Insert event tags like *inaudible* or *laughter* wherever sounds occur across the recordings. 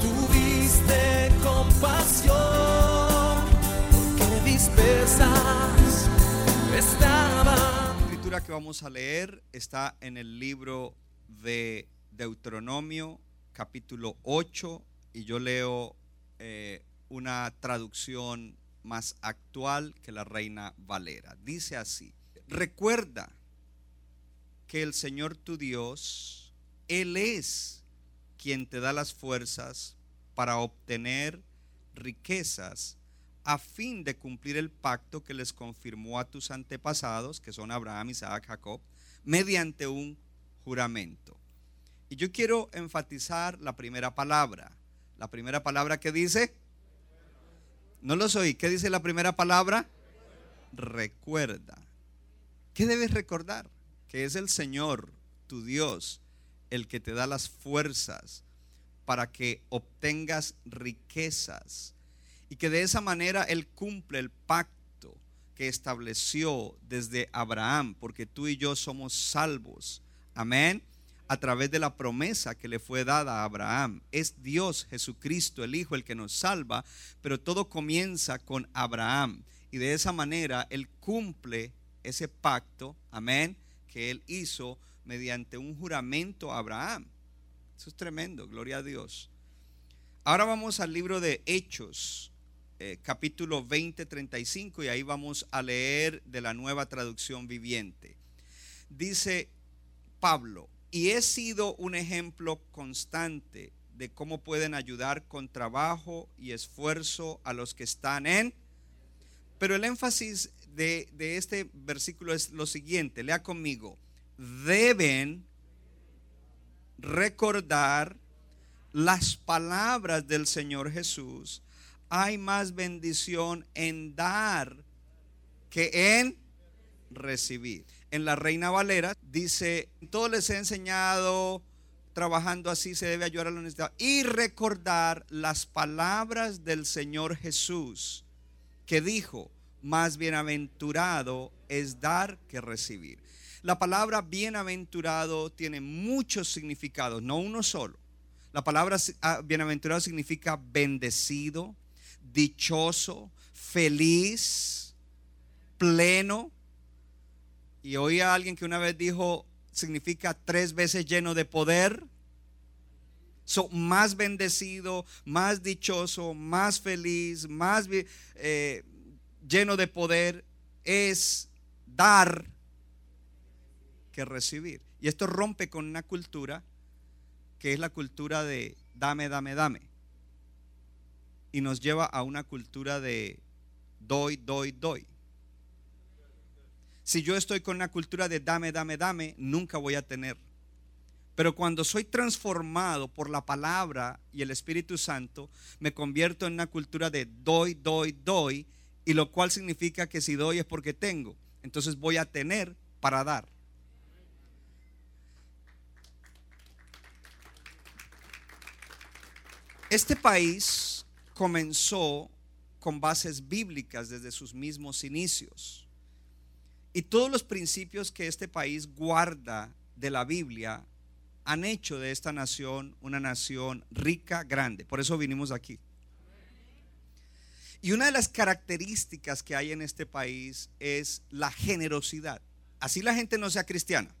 tuviste compasión, porque dispersas estaban. La escritura que vamos a leer está en el libro de Deuteronomio capítulo 8 y yo leo eh, una traducción más actual que la Reina Valera. Dice así, recuerda que el Señor tu Dios, Él es quien te da las fuerzas para obtener riquezas a fin de cumplir el pacto que les confirmó a tus antepasados, que son Abraham, Isaac, Jacob, mediante un juramento. Y yo quiero enfatizar la primera palabra. La primera palabra que dice, no lo oí, ¿qué dice la primera palabra? Recuerda. ¿Qué debes recordar? Que es el Señor, tu Dios, el que te da las fuerzas para que obtengas riquezas y que de esa manera Él cumple el pacto que estableció desde Abraham, porque tú y yo somos salvos. Amén. A través de la promesa que le fue dada a Abraham. Es Dios Jesucristo, el Hijo, el que nos salva, pero todo comienza con Abraham. Y de esa manera Él cumple ese pacto, amén, que Él hizo mediante un juramento a Abraham. Eso es tremendo, gloria a Dios. Ahora vamos al libro de Hechos, eh, capítulo 20, 35, y ahí vamos a leer de la nueva traducción viviente. Dice Pablo, y he sido un ejemplo constante de cómo pueden ayudar con trabajo y esfuerzo a los que están en... Pero el énfasis de, de este versículo es lo siguiente, lea conmigo, deben recordar las palabras del Señor Jesús hay más bendición en dar que en recibir. En la Reina Valera dice, todo les he enseñado, trabajando así se debe ayudar a la necesidad y recordar las palabras del Señor Jesús que dijo, más bienaventurado es dar que recibir. La palabra bienaventurado tiene muchos significados, no uno solo. La palabra ah, bienaventurado significa bendecido, dichoso, feliz, pleno. Y oí a alguien que una vez dijo, significa tres veces lleno de poder. So, más bendecido, más dichoso, más feliz, más eh, lleno de poder es dar recibir. Y esto rompe con una cultura que es la cultura de dame, dame, dame y nos lleva a una cultura de doy, doy, doy. Si yo estoy con una cultura de dame, dame, dame, nunca voy a tener. Pero cuando soy transformado por la palabra y el Espíritu Santo, me convierto en una cultura de doy, doy, doy, y lo cual significa que si doy es porque tengo. Entonces voy a tener para dar. Este país comenzó con bases bíblicas desde sus mismos inicios. Y todos los principios que este país guarda de la Biblia han hecho de esta nación una nación rica, grande. Por eso vinimos aquí. Y una de las características que hay en este país es la generosidad. Así la gente no sea cristiana.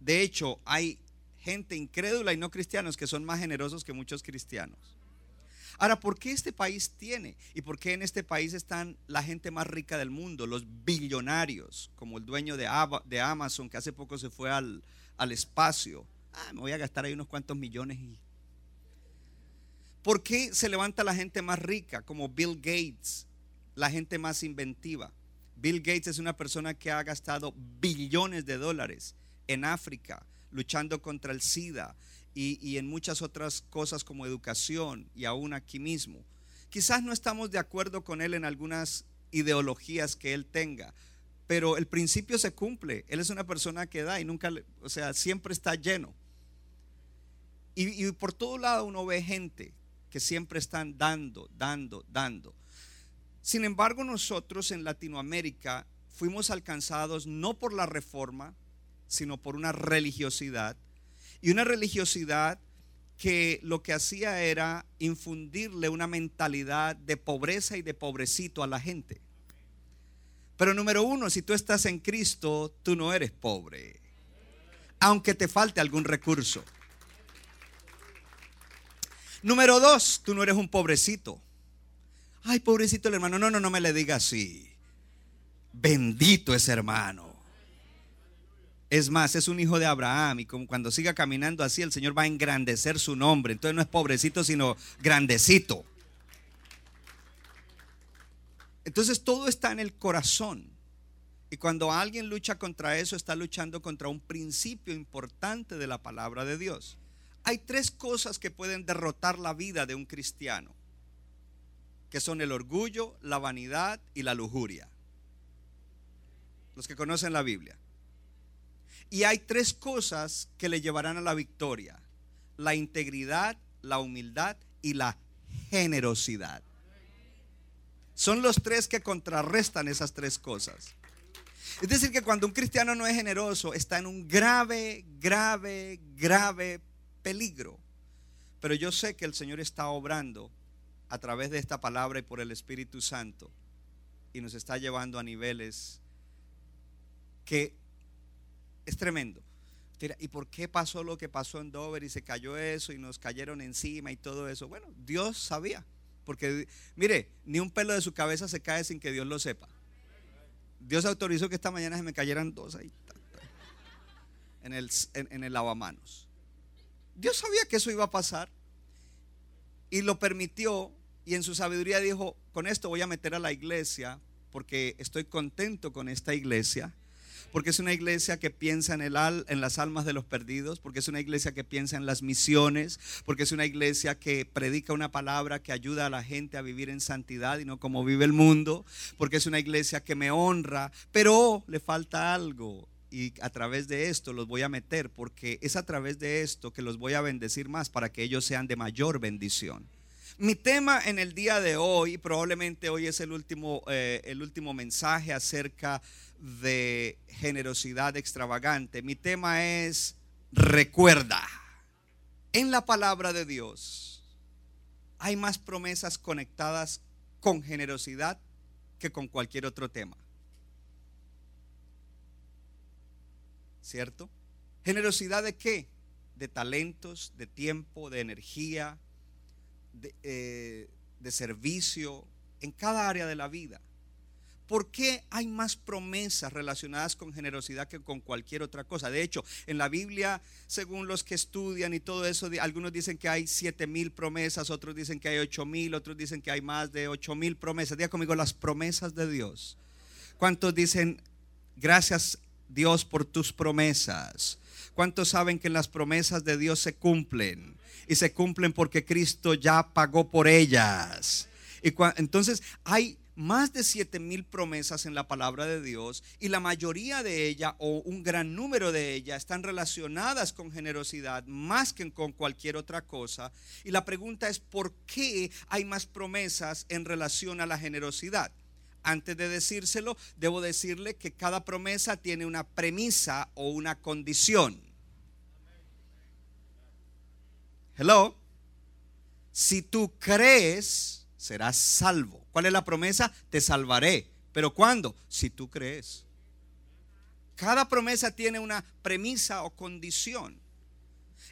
De hecho, hay gente incrédula y no cristianos que son más generosos que muchos cristianos. Ahora, ¿por qué este país tiene? ¿Y por qué en este país están la gente más rica del mundo, los billonarios, como el dueño de, Amazon que hace poco se fue al, espacio? Ah, me voy a gastar ahí unos cuantos millones. Y... ¿Por qué se levanta la gente más rica, como Bill Gates, la gente más inventiva? Bill Gates es una persona que ha gastado billones de dólares en África luchando contra el SIDA y, y en muchas otras cosas como educación y aún aquí mismo. Quizás no estamos de acuerdo con él en algunas ideologías que él tenga, pero el principio se cumple. Él es una persona que da y nunca, o sea, siempre está lleno. Y, y por todo lado uno ve gente que siempre están dando, dando, dando. Sin embargo, nosotros en Latinoamérica fuimos alcanzados no por la reforma, sino por una religiosidad. Y una religiosidad que lo que hacía era infundirle una mentalidad de pobreza y de pobrecito a la gente. Pero número uno, si tú estás en Cristo, tú no eres pobre, aunque te falte algún recurso. Número dos, tú no eres un pobrecito. Ay, pobrecito el hermano. No, no, no me le diga así. Bendito ese hermano. Es más, es un hijo de Abraham y como cuando siga caminando así, el Señor va a engrandecer su nombre. Entonces no es pobrecito, sino grandecito. Entonces todo está en el corazón. Y cuando alguien lucha contra eso, está luchando contra un principio importante de la palabra de Dios. Hay tres cosas que pueden derrotar la vida de un cristiano, que son el orgullo, la vanidad y la lujuria. Los que conocen la Biblia. Y hay tres cosas que le llevarán a la victoria. La integridad, la humildad y la generosidad. Son los tres que contrarrestan esas tres cosas. Es decir, que cuando un cristiano no es generoso, está en un grave, grave, grave peligro. Pero yo sé que el Señor está obrando a través de esta palabra y por el Espíritu Santo y nos está llevando a niveles que es tremendo. ¿Y por qué pasó lo que pasó en Dover y se cayó eso y nos cayeron encima y todo eso? Bueno, Dios sabía. Porque, mire, ni un pelo de su cabeza se cae sin que Dios lo sepa. Dios autorizó que esta mañana se me cayeran dos ahí en el, en, en el lavamanos. Dios sabía que eso iba a pasar y lo permitió y en su sabiduría dijo, con esto voy a meter a la iglesia porque estoy contento con esta iglesia porque es una iglesia que piensa en, el al, en las almas de los perdidos, porque es una iglesia que piensa en las misiones, porque es una iglesia que predica una palabra que ayuda a la gente a vivir en santidad y no como vive el mundo, porque es una iglesia que me honra, pero le falta algo. Y a través de esto los voy a meter, porque es a través de esto que los voy a bendecir más para que ellos sean de mayor bendición. Mi tema en el día de hoy, probablemente hoy es el último, eh, el último mensaje acerca de generosidad extravagante. Mi tema es recuerda. En la palabra de Dios hay más promesas conectadas con generosidad que con cualquier otro tema. ¿Cierto? ¿Generosidad de qué? De talentos, de tiempo, de energía, de, eh, de servicio, en cada área de la vida. ¿Por qué hay más promesas relacionadas con generosidad que con cualquier otra cosa? De hecho, en la Biblia, según los que estudian y todo eso, algunos dicen que hay siete mil promesas, otros dicen que hay ocho mil, otros dicen que hay más de ocho mil promesas. Diga conmigo las promesas de Dios. ¿Cuántos dicen gracias Dios por tus promesas? ¿Cuántos saben que las promesas de Dios se cumplen? Y se cumplen porque Cristo ya pagó por ellas. Y entonces hay más de siete mil promesas en la palabra de Dios y la mayoría de ellas o un gran número de ellas están relacionadas con generosidad más que con cualquier otra cosa. Y la pregunta es, ¿por qué hay más promesas en relación a la generosidad? Antes de decírselo, debo decirle que cada promesa tiene una premisa o una condición. Hello. Si tú crees, serás salvo. ¿Cuál es la promesa? Te salvaré. ¿Pero cuándo? Si tú crees. Cada promesa tiene una premisa o condición.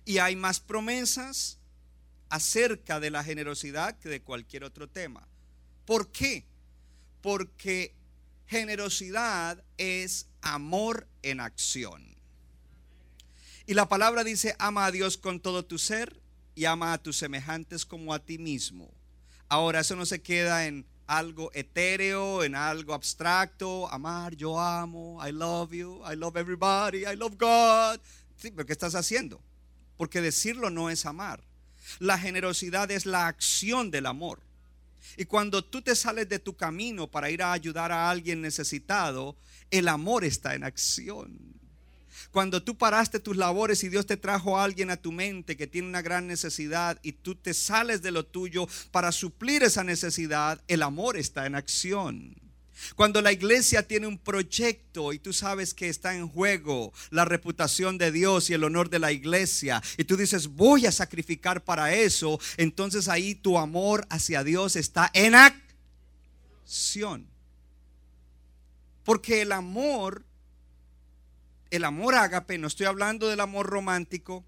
Y hay más promesas acerca de la generosidad que de cualquier otro tema. ¿Por qué? Porque generosidad es amor en acción. Y la palabra dice, ama a Dios con todo tu ser y ama a tus semejantes como a ti mismo. Ahora, eso no se queda en algo etéreo, en algo abstracto. Amar, yo amo, I love you, I love everybody, I love God. Sí, pero ¿qué estás haciendo? porque decirlo no es amar. La generosidad es la acción del amor. Y cuando tú te sales de tu camino para ir a ayudar a alguien necesitado, el amor está en acción. Cuando tú paraste tus labores y Dios te trajo a alguien a tu mente que tiene una gran necesidad y tú te sales de lo tuyo para suplir esa necesidad, el amor está en acción. Cuando la iglesia tiene un proyecto y tú sabes que está en juego la reputación de Dios y el honor de la iglesia y tú dices voy a sacrificar para eso, entonces ahí tu amor hacia Dios está en acción. Porque el amor, el amor ágape, no estoy hablando del amor romántico,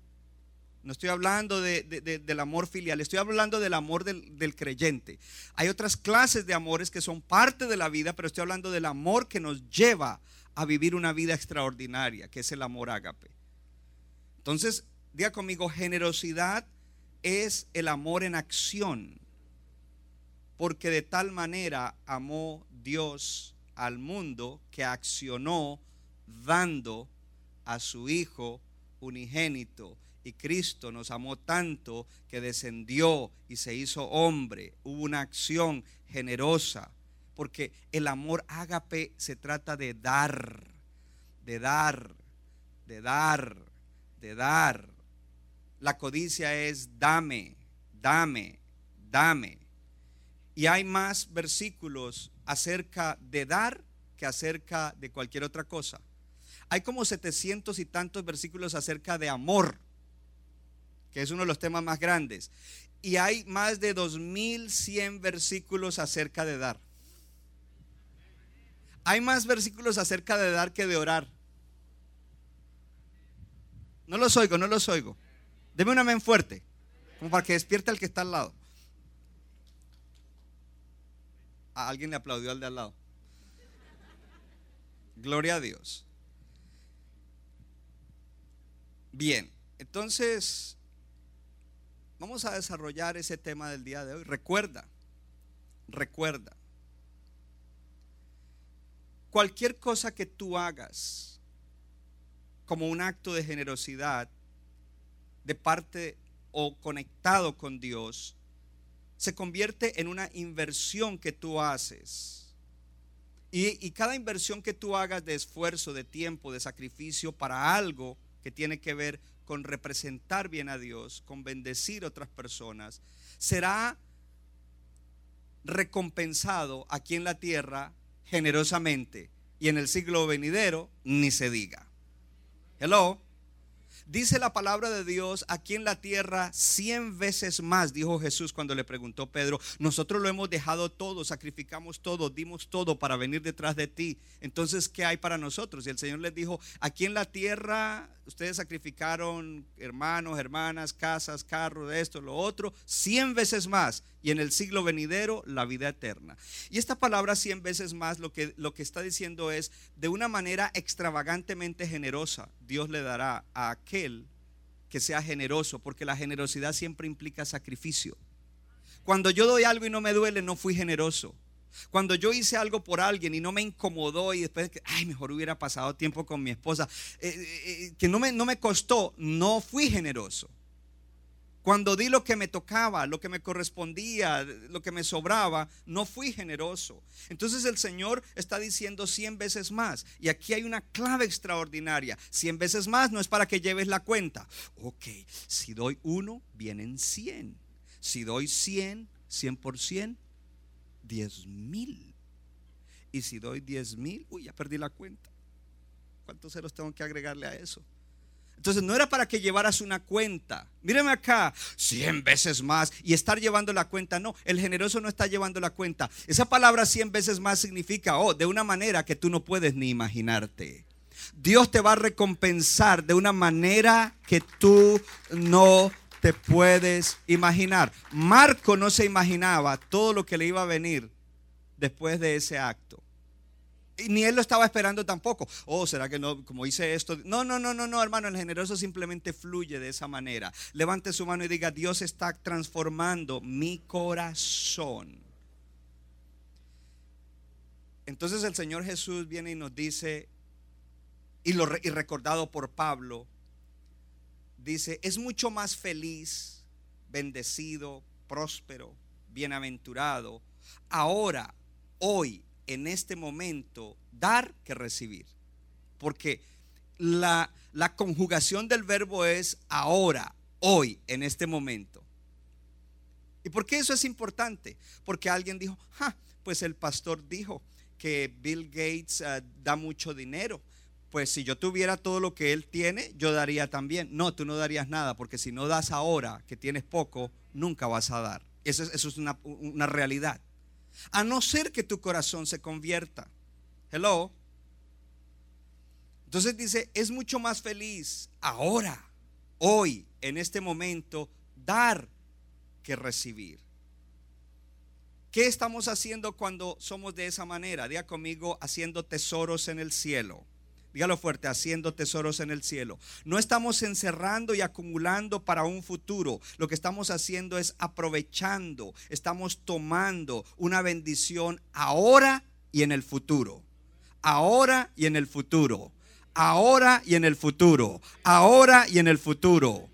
no estoy hablando del amor filial, estoy hablando del amor del, del, creyente. Hay otras clases de amores que son parte de la vida, pero estoy hablando del amor que nos lleva a vivir una vida extraordinaria, que es el amor ágape. Entonces, diga conmigo, generosidad es el amor en acción, porque de tal manera amó Dios al mundo que accionó dando a su Hijo unigénito y Cristo nos amó tanto que descendió y se hizo hombre. Hubo una acción generosa. Porque el amor ágape se trata de dar, de dar, de dar, de dar. La codicia es dame, dame, dame. Y hay más versículos acerca de dar que acerca de cualquier otra cosa. Hay como setecientos y tantos versículos acerca de amor que es uno de los temas más grandes. Y hay más de 2100 versículos acerca de dar. Hay más versículos acerca de dar que de orar. No los oigo, no los oigo. Deme una men fuerte, como para que despierte al que está al lado. A alguien le aplaudió al de al lado. Gloria a Dios. Bien, entonces Vamos a desarrollar ese tema del día de hoy. Recuerda, recuerda, cualquier cosa que tú hagas como un acto de generosidad de parte o conectado con Dios, se convierte en una inversión que tú haces. Y, y, cada inversión que tú hagas de esfuerzo, de tiempo, de sacrificio para algo que tiene que ver con representar bien a Dios, con bendecir a otras personas, será recompensado aquí en la tierra generosamente y en el siglo venidero ni se diga. Hello. Dice la palabra de Dios aquí en la tierra cien veces más, dijo Jesús cuando le preguntó Pedro, nosotros lo hemos dejado todo, sacrificamos todo, dimos todo para venir detrás de ti. Entonces, ¿qué hay para nosotros? Y el Señor les dijo, aquí en la tierra ustedes sacrificaron hermanos, hermanas, casas, carros, esto, lo otro, cien veces más. Y en el siglo venidero, la vida eterna. Y esta palabra cien veces más lo que, lo que está diciendo es, de una manera extravagantemente generosa, Dios le dará a aquel que sea generoso, porque la generosidad siempre implica sacrificio. Cuando yo doy algo y no me duele, no fui generoso. Cuando yo hice algo por alguien y no me incomodó y después, ay, mejor hubiera pasado tiempo con mi esposa, eh, eh, eh, que no me, no me costó, no fui generoso. Cuando di lo que me tocaba, lo que me correspondía, lo que me sobraba, no fui generoso. Entonces el Señor está diciendo 100 veces más. Y aquí hay una clave extraordinaria. 100 veces más no es para que lleves la cuenta. Ok, si doy uno, vienen 100. Si doy 100, 100%, diez mil. Y si doy diez mil, uy, ya perdí la cuenta. ¿Cuántos ceros tengo que agregarle a eso? Entonces no era para que llevaras una cuenta. Míreme acá, 100 veces más y estar llevando la cuenta. No, el generoso no está llevando la cuenta. Esa palabra 100 veces más significa, oh, de una manera que tú no puedes ni imaginarte. Dios te va a recompensar de una manera que tú no te puedes imaginar. Marco no se imaginaba todo lo que le iba a venir después de ese acto. Y ni él lo estaba esperando tampoco. Oh, ¿será que no? Como hice esto. No, no, no, no, no, hermano. El generoso simplemente fluye de esa manera. Levante su mano y diga, Dios está transformando mi corazón. Entonces el Señor Jesús viene y nos dice, y, lo, y recordado por Pablo, dice, es mucho más feliz, bendecido, próspero, bienaventurado, ahora, hoy, en este momento, dar que recibir. Porque la, la conjugación del verbo es ahora, hoy, en este momento. ¿Y por qué eso es importante? Porque alguien dijo, pues el pastor dijo que Bill Gates eh, da mucho dinero. Pues si yo tuviera todo lo que él tiene, yo daría también. No, tú no darías nada, porque si no das ahora, que tienes poco, nunca vas a dar. Eso es, una, una realidad. A no ser que tu corazón se convierta. Hello. Entonces dice, es mucho más feliz ahora, hoy, en este momento, dar que recibir. ¿Qué estamos haciendo cuando somos de esa manera? Diga conmigo, haciendo tesoros en el cielo. Dígalo fuerte, haciendo tesoros en el cielo. No estamos encerrando y acumulando para un futuro. Lo que estamos haciendo es aprovechando, estamos tomando una bendición ahora y en el futuro. Ahora y en el futuro. Ahora y en el futuro. Ahora y en el futuro.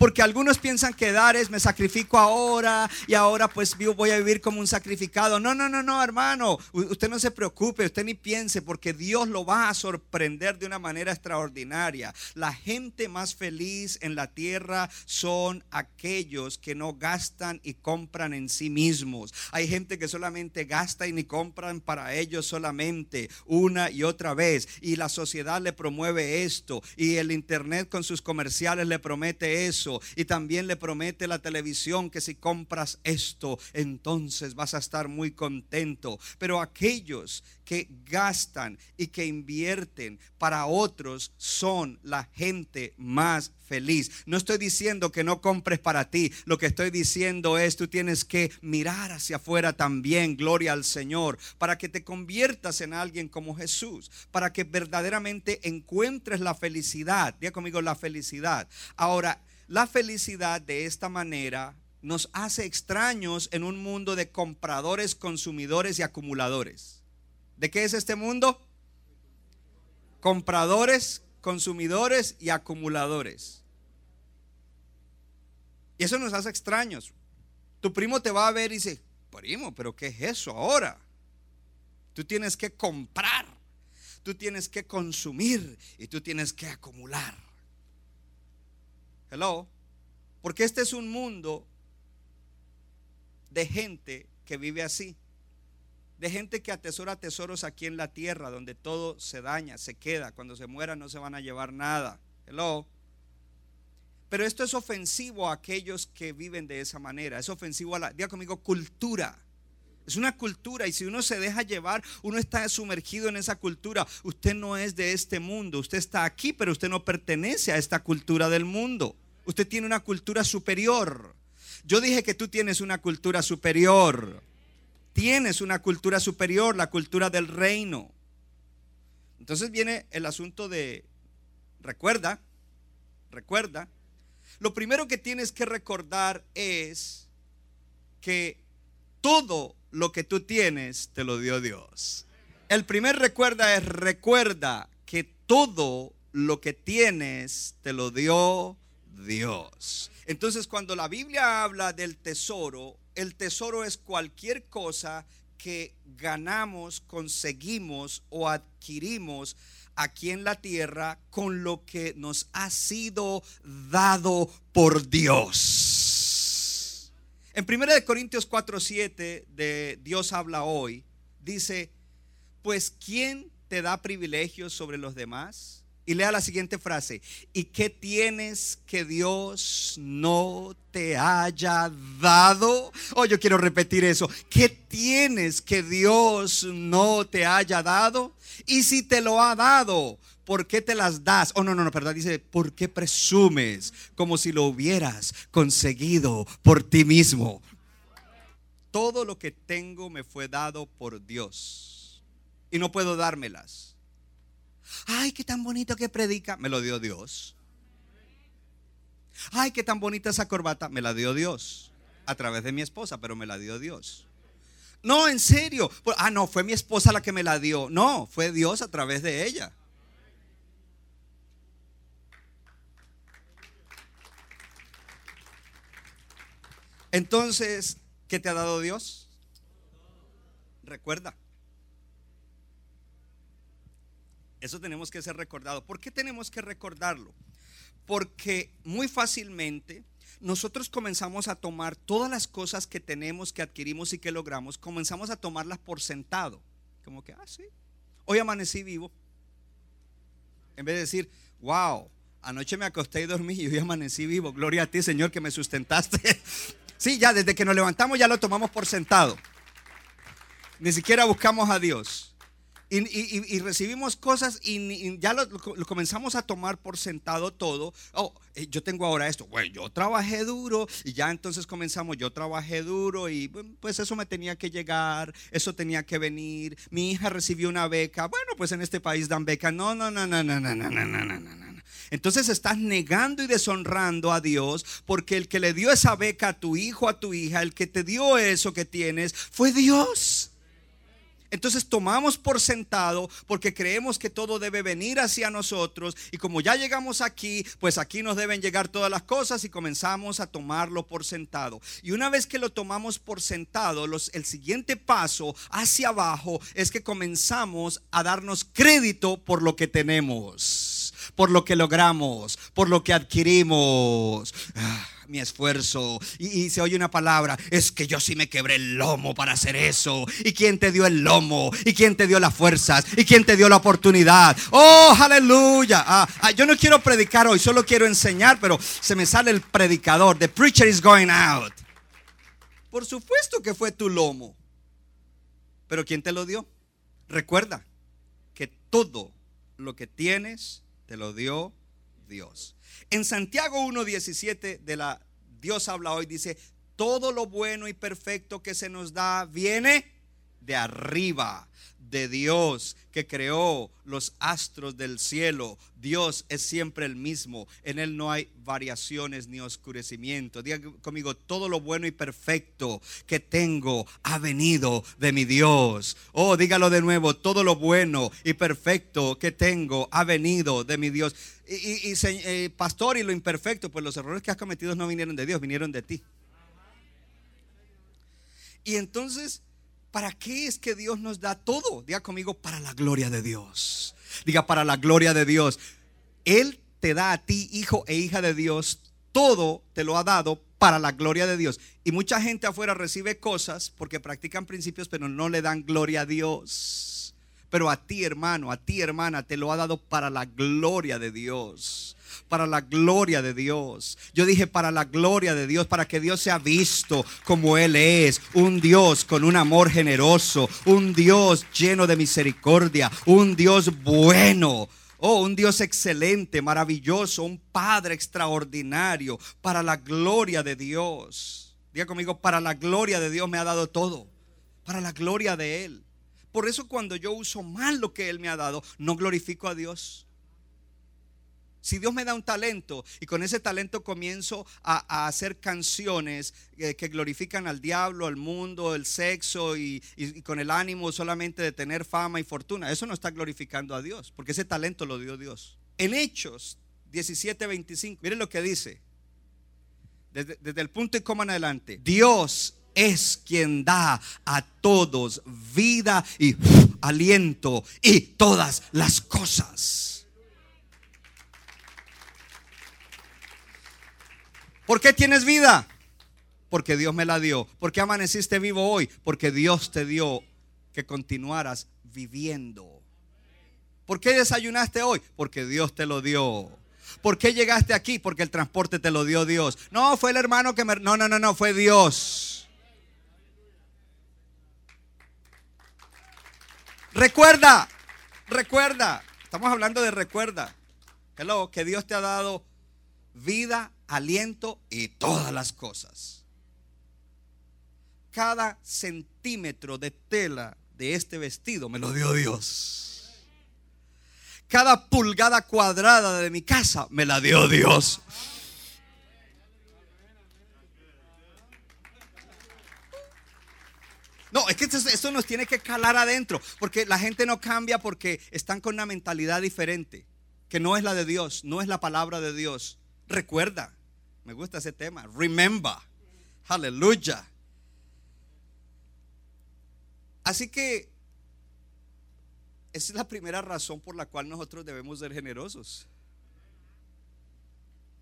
Porque algunos piensan que dar es me sacrifico ahora y ahora pues voy a vivir como un sacrificado. No, no, no, no, hermano. Usted no se preocupe, usted ni piense porque Dios lo va a sorprender de una manera extraordinaria. La gente más feliz en la tierra son aquellos que no gastan y compran en sí mismos. Hay gente que solamente gasta y ni compran para ellos solamente una y otra vez. Y la sociedad le promueve esto y el internet con sus comerciales le promete eso y también le promete la televisión que si compras esto, entonces vas a estar muy contento. Pero aquellos que gastan y que invierten para otros son la gente más feliz. No estoy diciendo que no compres para ti. Lo que estoy diciendo es tú tienes que mirar hacia afuera también, gloria al Señor, para que te conviertas en alguien como Jesús, para que verdaderamente encuentres la felicidad. Diga conmigo la felicidad. Ahora, la felicidad de esta manera nos hace extraños en un mundo de compradores, consumidores y acumuladores. ¿De qué es este mundo? Compradores, consumidores y acumuladores. Y eso nos hace extraños. Tu primo te va a ver y dice, primo, pero ¿qué es eso ahora? Tú tienes que comprar, tú tienes que consumir y tú tienes que acumular. Hello. Porque este es un mundo de gente que vive así. De gente que atesora tesoros aquí en la tierra, donde todo se daña, se queda. Cuando se muera no se van a llevar nada. Hello. Pero esto es ofensivo a aquellos que viven de esa manera. Es ofensivo a la, diga conmigo, cultura. Es una cultura y si uno se deja llevar, uno está sumergido en esa cultura. Usted no es de este mundo, usted está aquí, pero usted no pertenece a esta cultura del mundo. Usted tiene una cultura superior. Yo dije que tú tienes una cultura superior. Tienes una cultura superior, la cultura del reino. Entonces viene el asunto de, recuerda, recuerda, lo primero que tienes que recordar es que todo lo que tú tienes te lo dio Dios. El primer recuerda es recuerda que todo lo que tienes te lo dio Dios. Entonces cuando la Biblia habla del tesoro, el tesoro es cualquier cosa que ganamos, conseguimos o adquirimos aquí en la tierra con lo que nos ha sido dado por Dios. En 1 Corintios 4:7 de Dios habla hoy, dice, pues ¿quién te da privilegios sobre los demás? Y lea la siguiente frase, ¿y qué tienes que Dios no te haya dado? Oh, yo quiero repetir eso, ¿qué tienes que Dios no te haya dado? Y si te lo ha dado, ¿por qué te las das? Oh, no, no, no, perdón, dice, ¿por qué presumes como si lo hubieras conseguido por ti mismo? Todo lo que tengo me fue dado por Dios y no puedo dármelas. Ay, qué tan bonito que predica. Me lo dio Dios. Ay, qué tan bonita esa corbata. Me la dio Dios. A través de mi esposa, pero me la dio Dios. No, en serio. Ah, no, fue mi esposa la que me la dio. No, fue Dios a través de ella. Entonces, ¿qué te ha dado Dios? Recuerda, Eso tenemos que ser recordado. ¿Por qué tenemos que recordarlo? Porque muy fácilmente nosotros comenzamos a tomar todas las cosas que tenemos, que adquirimos y que logramos, comenzamos a tomarlas por sentado. Como que, ah, sí, hoy amanecí vivo. En vez de decir, wow, anoche me acosté y dormí y hoy amanecí vivo. Gloria a ti, Señor, que me sustentaste. *laughs* sí, ya desde que nos levantamos ya lo tomamos por sentado. Ni siquiera buscamos a Dios. Y, recibimos cosas y, ya lo, comenzamos a tomar por sentado todo. Oh, eh, yo tengo ahora esto. Bueno, yo trabajé duro y ya entonces comenzamos. Yo trabajé duro y pues eso me tenía que llegar, eso tenía que venir. Mi hija recibió una beca. Bueno, pues en este país dan beca. No, no, no, no, no, no, no, no, no, no, no. Entonces estás negando y deshonrando a Dios porque el que le dio esa beca a tu hijo, a tu hija, el que te dio eso que tienes, fue Dios. Entonces tomamos por sentado porque creemos que todo debe venir hacia nosotros y como ya llegamos aquí, pues aquí nos deben llegar todas las cosas y comenzamos a tomarlo por sentado. Y una vez que lo tomamos por sentado, el siguiente paso hacia abajo es que comenzamos a darnos crédito por lo que tenemos, por lo que logramos, por lo que adquirimos. Ah mi esfuerzo. Y, se oye una palabra, es que yo sí me quebré el lomo para hacer eso. ¿Y quién te dio el lomo? ¿Y quién te dio las fuerzas? ¿Y quién te dio la oportunidad? Oh, aleluya. Ah, ah, yo no quiero predicar hoy, solo quiero enseñar, pero se me sale el predicador. The preacher is going out. Por supuesto que fue tu lomo. Pero ¿quién te lo dio? Recuerda que todo lo que tienes te lo dio Dios. En Santiago 1.17 de la Dios habla hoy, dice, todo lo bueno y perfecto que se nos da viene de arriba, de Dios que creó los astros del cielo. Dios es siempre el mismo. En Él no hay variaciones ni oscurecimiento. Diga conmigo, todo lo bueno y perfecto que tengo ha venido de mi Dios. Oh, dígalo de nuevo, todo lo bueno y perfecto que tengo ha venido de mi Dios. Y, eh, pastor, y lo imperfecto, pues los errores que has cometido no vinieron de Dios, vinieron de ti. Y entonces ¿Para qué es que Dios nos da todo? Diga conmigo, para la gloria de Dios. Diga, para la gloria de Dios. Él te da a ti, hijo e hija de Dios, todo te lo ha dado para la gloria de Dios. Y mucha gente afuera recibe cosas porque practican principios, pero no le dan gloria a Dios. Pero a ti, hermano, a ti, hermana, te lo ha dado para la gloria de Dios para la gloria de Dios. Yo dije para la gloria de Dios, para que Dios sea visto como Él es, un Dios con un amor generoso, un Dios lleno de misericordia, un Dios bueno. Oh, un Dios excelente, maravilloso, un Padre extraordinario, para la gloria de Dios. Diga conmigo, para la gloria de Dios me ha dado todo, para la gloria de Él. Por eso cuando yo uso mal lo que Él me ha dado, no glorifico a Dios. Si Dios me da un talento y con ese talento comienzo a, hacer canciones eh, que glorifican al diablo, al mundo, el sexo y, con el ánimo solamente de tener fama y fortuna, eso no está glorificando a Dios, porque ese talento lo dio Dios. En Hechos 17:25, miren lo que dice, desde, desde el punto y coma en adelante, Dios es quien da a todos vida y aliento y todas las cosas. ¿Por qué tienes vida? Porque Dios me la dio. ¿Por qué amaneciste vivo hoy? Porque Dios te dio que continuaras viviendo. ¿Por qué desayunaste hoy? Porque Dios te lo dio. ¿Por qué llegaste aquí? Porque el transporte te lo dio Dios. No, fue el hermano que me... No, no, no, no, fue Dios. Recuerda, recuerda. Estamos hablando de recuerda. Hello, que Dios te ha dado vida, aliento y todas las cosas. Cada centímetro de tela de este vestido me lo dio Dios. Cada pulgada cuadrada de mi casa me la dio Dios. No, es que esto, nos tiene que calar adentro, porque la gente no cambia porque están con una mentalidad diferente, que no es la de Dios, no es la palabra de Dios. Recuerda, me gusta ese tema. Remember. Aleluya. Así que esa es la primera razón por la cual nosotros debemos ser generosos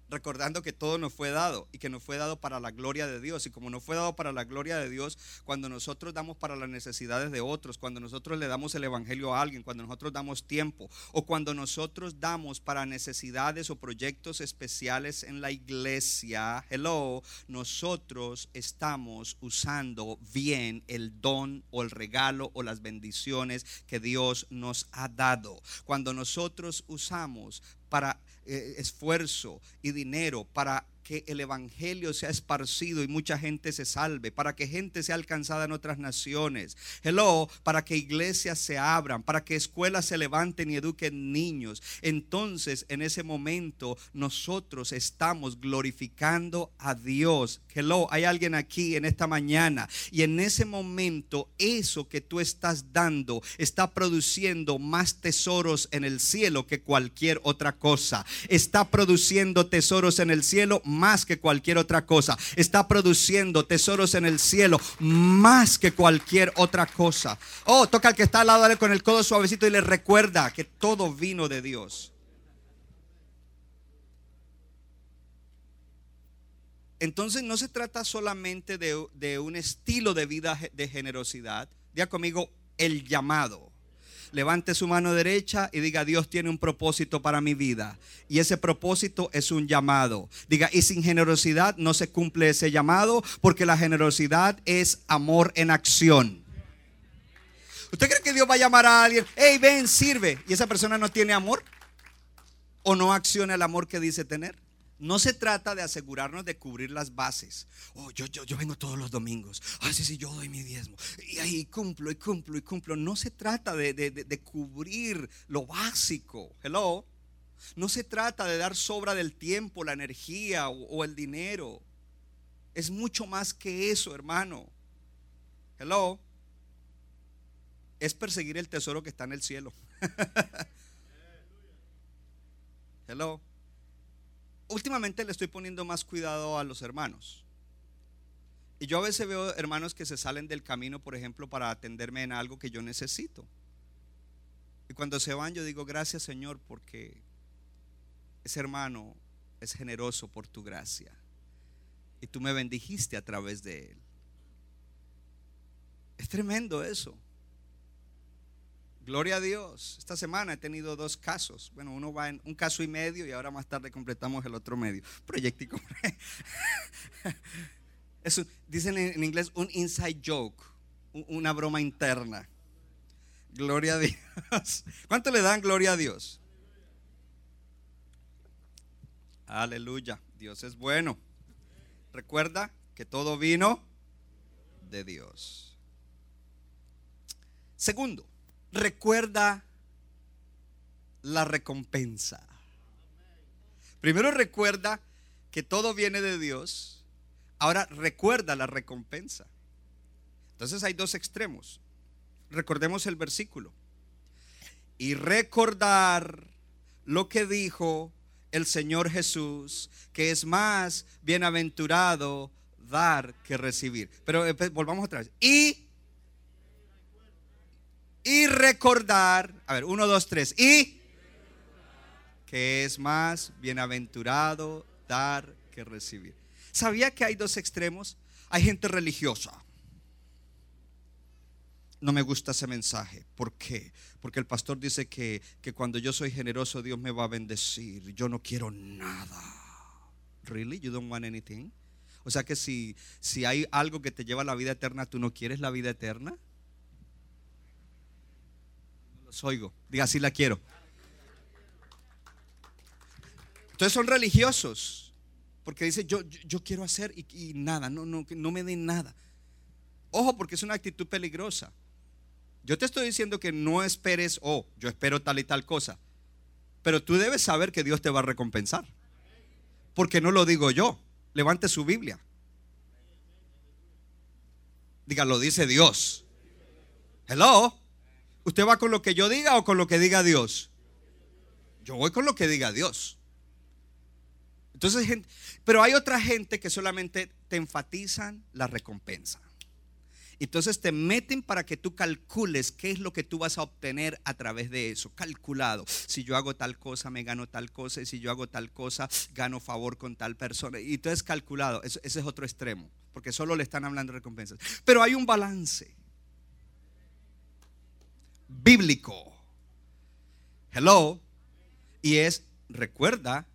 recordando que todo nos fue dado y que nos fue dado para la gloria de Dios. Y como nos fue dado para la gloria de Dios, cuando nosotros damos para las necesidades de otros, cuando nosotros le damos el Evangelio a alguien, cuando nosotros damos tiempo o cuando nosotros damos para necesidades o proyectos especiales en la iglesia, hello, nosotros estamos usando bien el don o el regalo o las bendiciones que Dios nos ha dado. Cuando nosotros usamos para eh, esfuerzo y dinero para que el Evangelio sea esparcido y mucha gente se salve, para que gente sea alcanzada en otras naciones. Hello, para que iglesias se abran, para que escuelas se levanten y eduquen niños. Entonces, en ese momento, nosotros estamos glorificando a Dios. Hello, hay alguien aquí en esta mañana y en ese momento, eso que tú estás dando está produciendo más tesoros en el cielo que cualquier otra cosa. Está produciendo tesoros en el cielo más que cualquier otra cosa. Está produciendo tesoros en el cielo más que cualquier otra cosa. Oh, toca al que está al lado, dale con el codo suavecito y le recuerda que todo vino de Dios. Entonces no se trata solamente de, de, un estilo de vida de generosidad. Diga conmigo el llamado levante su mano derecha y diga, Dios tiene un propósito para mi vida. Y ese propósito es un llamado. Diga, y sin generosidad no se cumple ese llamado porque la generosidad es amor en acción. ¿Usted cree que Dios va a llamar a alguien, hey, ven, sirve, y esa persona no tiene amor? ¿O no acciona el amor que dice tener? No se trata de asegurarnos de cubrir las bases. Oh, yo, yo, yo vengo todos los domingos. Ah, sí, sí, yo doy mi diezmo. Y ahí cumplo y cumplo y cumplo. No se trata de, de cubrir lo básico. Hello. No se trata de dar sobra del tiempo, la energía o, o el dinero. Es mucho más que eso, hermano. Hello. Es perseguir el tesoro que está en el cielo. *laughs* Hello últimamente le estoy poniendo más cuidado a los hermanos. Y yo a veces veo hermanos que se salen del camino, por ejemplo, para atenderme en algo que yo necesito. Y cuando se van, yo digo, gracias Señor, porque ese hermano es generoso por tu gracia. Y tú me bendijiste a través de él. Es tremendo eso. Gloria a Dios. Esta semana he tenido dos casos. Bueno, uno va en un caso y medio y ahora más tarde completamos el otro medio. Proyectico. *laughs* Eso, dicen en inglés un inside joke, una broma interna. Gloria a Dios. *laughs* ¿Cuánto le dan gloria a Dios? Aleluya. Dios es bueno. Recuerda que todo vino de Dios. Segundo, recuerda la recompensa. Primero recuerda que todo viene de Dios. Ahora recuerda la recompensa. Entonces hay dos extremos. Recordemos el versículo. Y recordar lo que dijo el Señor Jesús, que es más bienaventurado dar que recibir. Pero eh, volvamos otra vez. Y y recordar, a ver, uno, dos, tres, y que es más bienaventurado dar que recibir. ¿Sabía que hay dos extremos? Hay gente religiosa. No me gusta ese mensaje. ¿Por qué? Porque el pastor dice que, que cuando yo soy generoso Dios me va a bendecir. Yo no quiero nada. ¿Really? You don't want anything? O sea que si, si hay algo que te lleva a la vida eterna, ¿tú no quieres la vida eterna? Los oigo. Diga, así la quiero. Entonces son religiosos. Porque dice, yo, yo, quiero hacer y, nada, no, no, no me den nada. Ojo, porque es una actitud peligrosa. Yo te estoy diciendo que no esperes, oh, yo espero tal y tal cosa. Pero tú debes saber que Dios te va a recompensar. Porque no lo digo yo. Levante su Biblia. Diga, lo dice Dios. Hello. ¿Usted va con lo que yo diga o con lo que diga Dios? Yo voy con lo que diga Dios. Entonces, gente, pero hay otra gente que solamente te enfatizan la recompensa. Entonces te meten para que tú calcules qué es lo que tú vas a obtener a través de eso. Calculado. Si yo hago tal cosa, me gano tal cosa. Y si yo hago tal cosa, gano favor con tal persona. Y entonces calculado. ese es otro extremo. Porque solo le están hablando de recompensas. Pero hay un balance. Bíblico. Hello. Y es, recuerda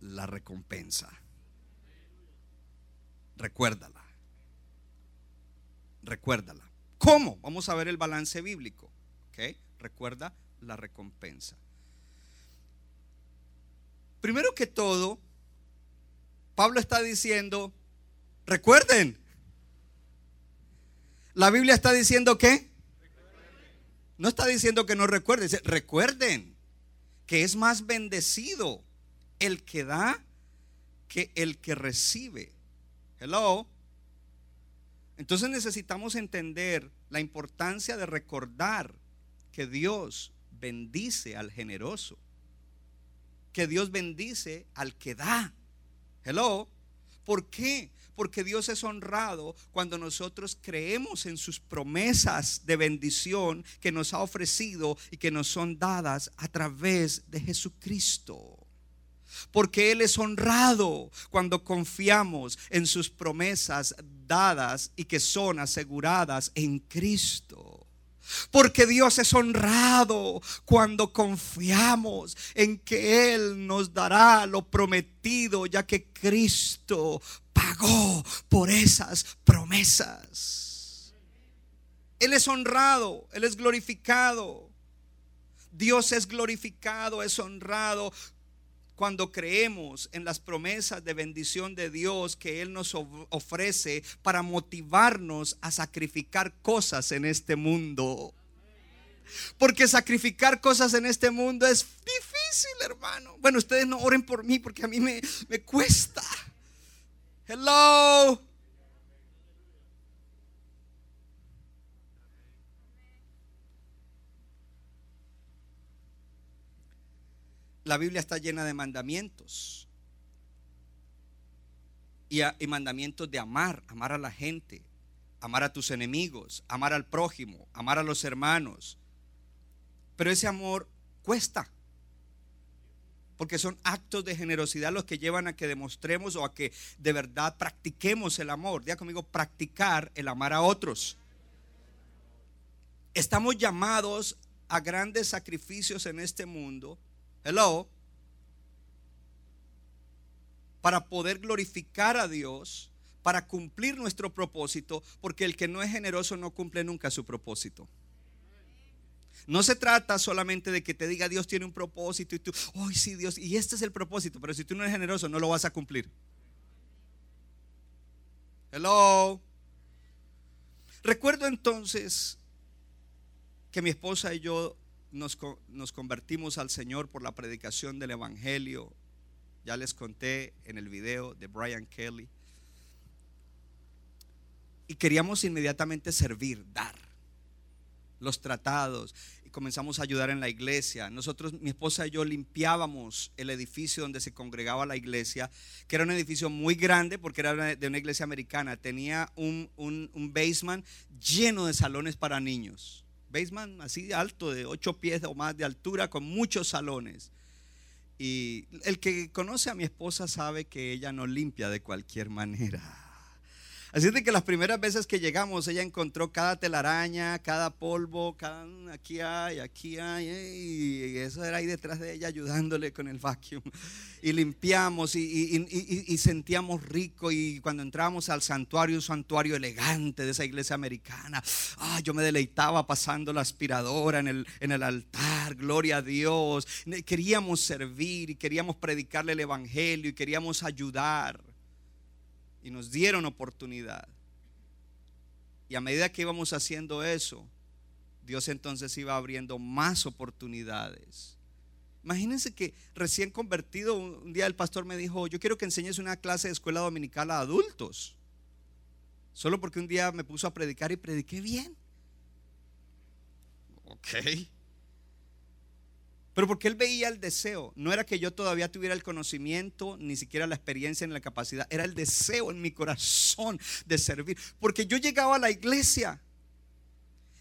la recompensa. Recuérdala recuérdala. ¿Cómo? Vamos a ver el balance bíblico. ¿Ok? Recuerda la recompensa. Primero que todo, Pablo está diciendo, recuerden. La Biblia está diciendo que no está diciendo que no recuerden, recuerden que es más bendecido el que da que el que recibe. Hello. Entonces necesitamos entender la importancia de recordar que Dios bendice al generoso, que Dios bendice al que da. Hello. ¿Por qué? Porque Dios es honrado cuando nosotros creemos en sus promesas de bendición que nos ha ofrecido y que nos son dadas a través de Jesucristo. Porque Él es honrado cuando confiamos en sus promesas dadas y que son aseguradas en Cristo. Porque Dios es honrado cuando confiamos en que Él nos dará lo prometido, ya que Cristo por esas promesas. Él es honrado, Él es glorificado. Dios es glorificado, es honrado cuando creemos en las promesas de bendición de Dios que Él nos ofrece para motivarnos a sacrificar cosas en este mundo. Porque sacrificar cosas en este mundo es difícil, hermano. Bueno, ustedes no oren por mí porque a mí me, me cuesta. Hello. la Biblia está llena de mandamientos. Y, mandamientos de amar, amar a la gente, amar a tus enemigos, amar al prójimo, amar a los hermanos. Pero ese amor cuesta. Porque son actos de generosidad los que llevan a que demostremos o a que de verdad practiquemos el amor. Diga conmigo, practicar el amar a otros. Estamos llamados a grandes sacrificios en este mundo Hello. Para poder glorificar a Dios, para cumplir nuestro propósito, porque el que no es generoso no cumple nunca su propósito. No se trata solamente de que te diga Dios tiene un propósito y tú, ay sí Dios, y este es el propósito, pero si tú no eres generoso no lo vas a cumplir. Hello. Recuerdo entonces que mi esposa y yo nos, convertimos al Señor por la predicación del Evangelio. Ya les conté en el video de Brian Kelly. Y queríamos inmediatamente servir, dar los tratados. Y comenzamos a ayudar en la iglesia. Nosotros, mi esposa y yo, limpiábamos el edificio donde se congregaba la iglesia, que era un edificio muy grande porque era de una iglesia americana. Tenía un, un, un basement lleno de salones para niños basement así alto, de ocho pies o más de altura, con muchos salones. Y el que conoce a mi esposa sabe que ella no limpia de cualquier manera. Así es de que las primeras veces que llegamos, ella encontró cada telaraña, cada polvo, cada aquí hay, aquí hay, y eso era ahí detrás de ella ayudándole con el vacuum. Y limpiamos y, sentíamos rico. Y cuando entramos al santuario, un santuario elegante de esa iglesia americana, ah, yo me deleitaba pasando la aspiradora en el, en el altar, gloria a Dios. Queríamos servir y queríamos predicarle el evangelio y queríamos ayudar y nos dieron oportunidad. Y a medida que íbamos haciendo eso, Dios entonces iba abriendo más oportunidades. Imagínense que recién convertido, un día el pastor me dijo, yo quiero que enseñes una clase de escuela dominical a adultos. Solo porque un día me puso a predicar y prediqué bien. Ok. Pero porque él veía el deseo. No era que yo todavía tuviera el conocimiento, ni siquiera la experiencia ni la capacidad. Era el deseo en mi corazón de servir. Porque yo llegaba a la iglesia.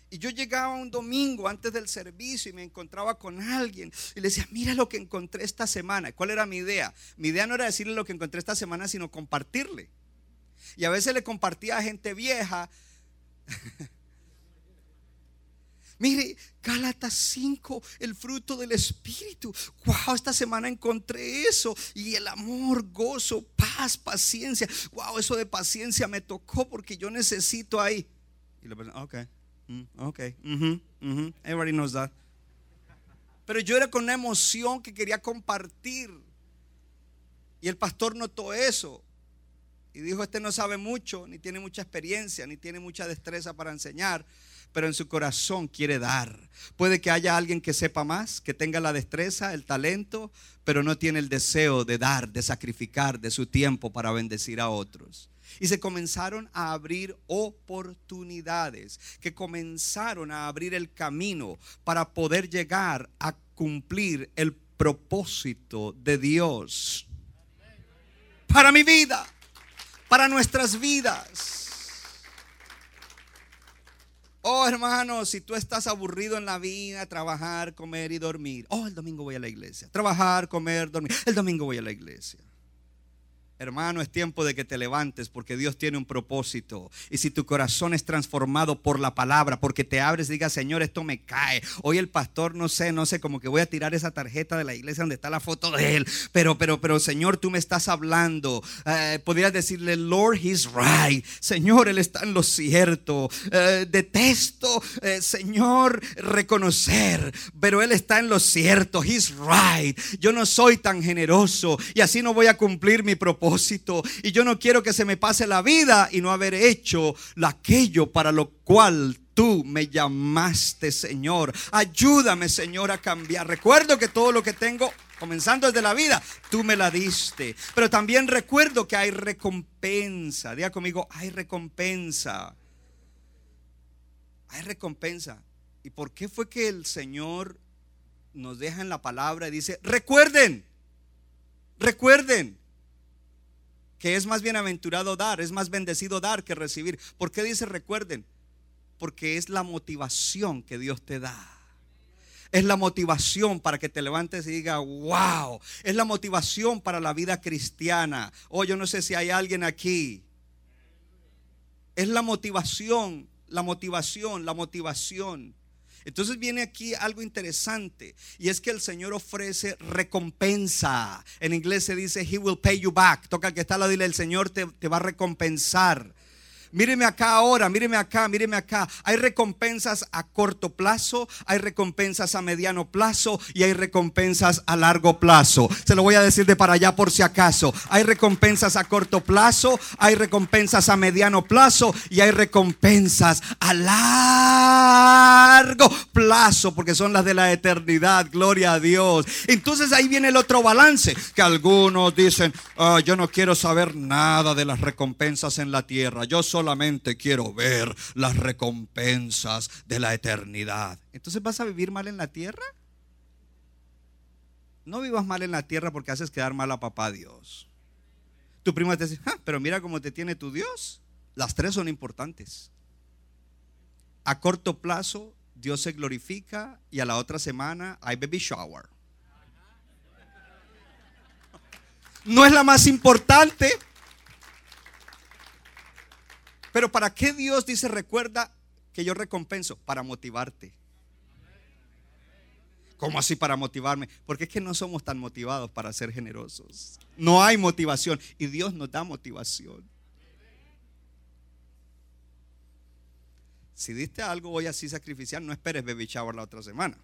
Y yo llegaba un domingo antes del servicio y me encontraba con alguien y le decía, mira lo que encontré esta semana. ¿Cuál era mi idea? Mi idea no era decirle lo que encontré esta semana, sino compartirle. Y a veces le compartía a gente vieja. *laughs* Mire, Gálatas 5, el fruto del Espíritu. Wow, esta semana encontré eso. Y el amor, gozo, paz, paciencia. Wow, eso de paciencia me tocó porque yo necesito ahí. Y la persona, ok, mm, ok, everybody knows that. Pero yo era con una emoción que quería compartir. Y el pastor notó eso. Y dijo, este no sabe mucho, ni tiene mucha experiencia, ni tiene mucha destreza para enseñar pero en su corazón quiere dar. Puede que haya alguien que sepa más, que tenga la destreza, el talento, pero no tiene el deseo de dar, de sacrificar de su tiempo para bendecir a otros. Y se comenzaron a abrir oportunidades, que comenzaron a abrir el camino para poder llegar a cumplir el propósito de Dios para mi vida, para nuestras vidas. Oh, hermano, si tú estás aburrido en la vida, trabajar, comer y dormir. Oh, el domingo voy a la iglesia. Trabajar, comer, dormir. El domingo voy a la iglesia. Hermano, es tiempo de que te levantes porque Dios tiene un propósito. Y si tu corazón es transformado por la palabra, porque te abres y digas, Señor, esto me cae. Hoy el pastor, no sé, no sé, como que voy a tirar esa tarjeta de la iglesia donde está la foto de él. Pero, pero, pero, Señor, tú me estás hablando. Eh, podrías decirle, Lord, he's right. Señor, él está en lo cierto. Eh, detesto, eh, Señor, reconocer, pero él está en lo cierto. He's right. Yo no soy tan generoso y así no voy a cumplir mi propósito y yo no quiero que se me pase la vida y no haber hecho aquello para lo cual tú me llamaste, Señor. Ayúdame, Señor, a cambiar. Recuerdo que todo lo que tengo comenzando desde la vida, tú me la diste. Pero también recuerdo que hay recompensa. Diga conmigo, hay recompensa. Hay recompensa. ¿Y por qué fue que el Señor nos deja en la palabra y dice, recuerden, recuerden? Que es más bienaventurado dar, es más bendecido dar que recibir. ¿Por qué dice recuerden? Porque es la motivación que Dios te da. Es la motivación para que te levantes y diga, wow. Es la motivación para la vida cristiana. Oh, yo no sé si hay alguien aquí. Es la motivación, la motivación, la motivación. Entonces viene aquí algo interesante y es que el Señor ofrece recompensa. En inglés se dice, He will pay you back. Toca que está al lado, dile, el Señor te, te va a recompensar. Míreme acá ahora, míreme acá, míreme acá. Hay recompensas a corto plazo, hay recompensas a mediano plazo y hay recompensas a largo plazo. Se lo voy a decir de para allá por si acaso. Hay recompensas a corto plazo, hay recompensas a mediano plazo y hay recompensas a largo plazo porque son las de la eternidad. Gloria a Dios. Entonces ahí viene el otro balance que algunos dicen, ah, yo no quiero saber nada de las recompensas en la tierra. Yo soy solamente quiero ver las recompensas de la eternidad. Entonces vas a vivir mal en la tierra. No vivas mal en la tierra porque haces quedar mal a papá Dios. Tu primo te dice, ah, pero mira cómo te tiene tu Dios. Las tres son importantes. A corto plazo, Dios se glorifica y a la otra semana hay baby shower. No es la más importante, pero ¿para qué Dios dice, recuerda que yo recompenso? Para motivarte. ¿Cómo así para motivarme? Porque es que no somos tan motivados para ser generosos. No hay motivación y Dios nos da motivación. Si diste algo hoy así sacrificial, no esperes baby shower la otra semana.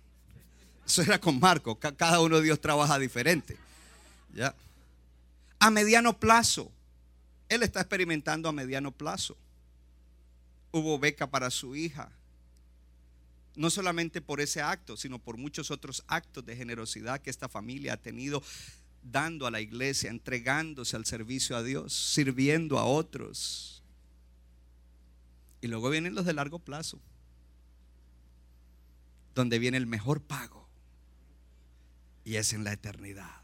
Eso era con Marco. Cada uno de Dios trabaja diferente. ¿Ya? A mediano plazo. Él está experimentando a mediano plazo hubo beca para su hija. No solamente por ese acto, sino por muchos otros actos de generosidad que esta familia ha tenido dando a la iglesia, entregándose al servicio a Dios, sirviendo a otros. Y luego vienen los de largo plazo, donde viene el mejor pago. y es en la eternidad.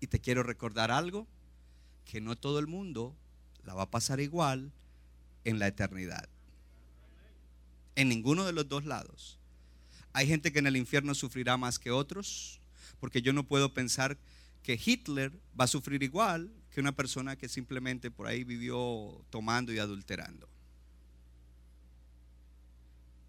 Y te quiero recordar algo, que no todo el mundo la va a pasar igual en la eternidad. En ninguno de los dos lados. Hay gente que en el infierno sufrirá más que otros, porque yo no puedo pensar que Hitler va a sufrir igual que una persona que simplemente por ahí vivió tomando y adulterando.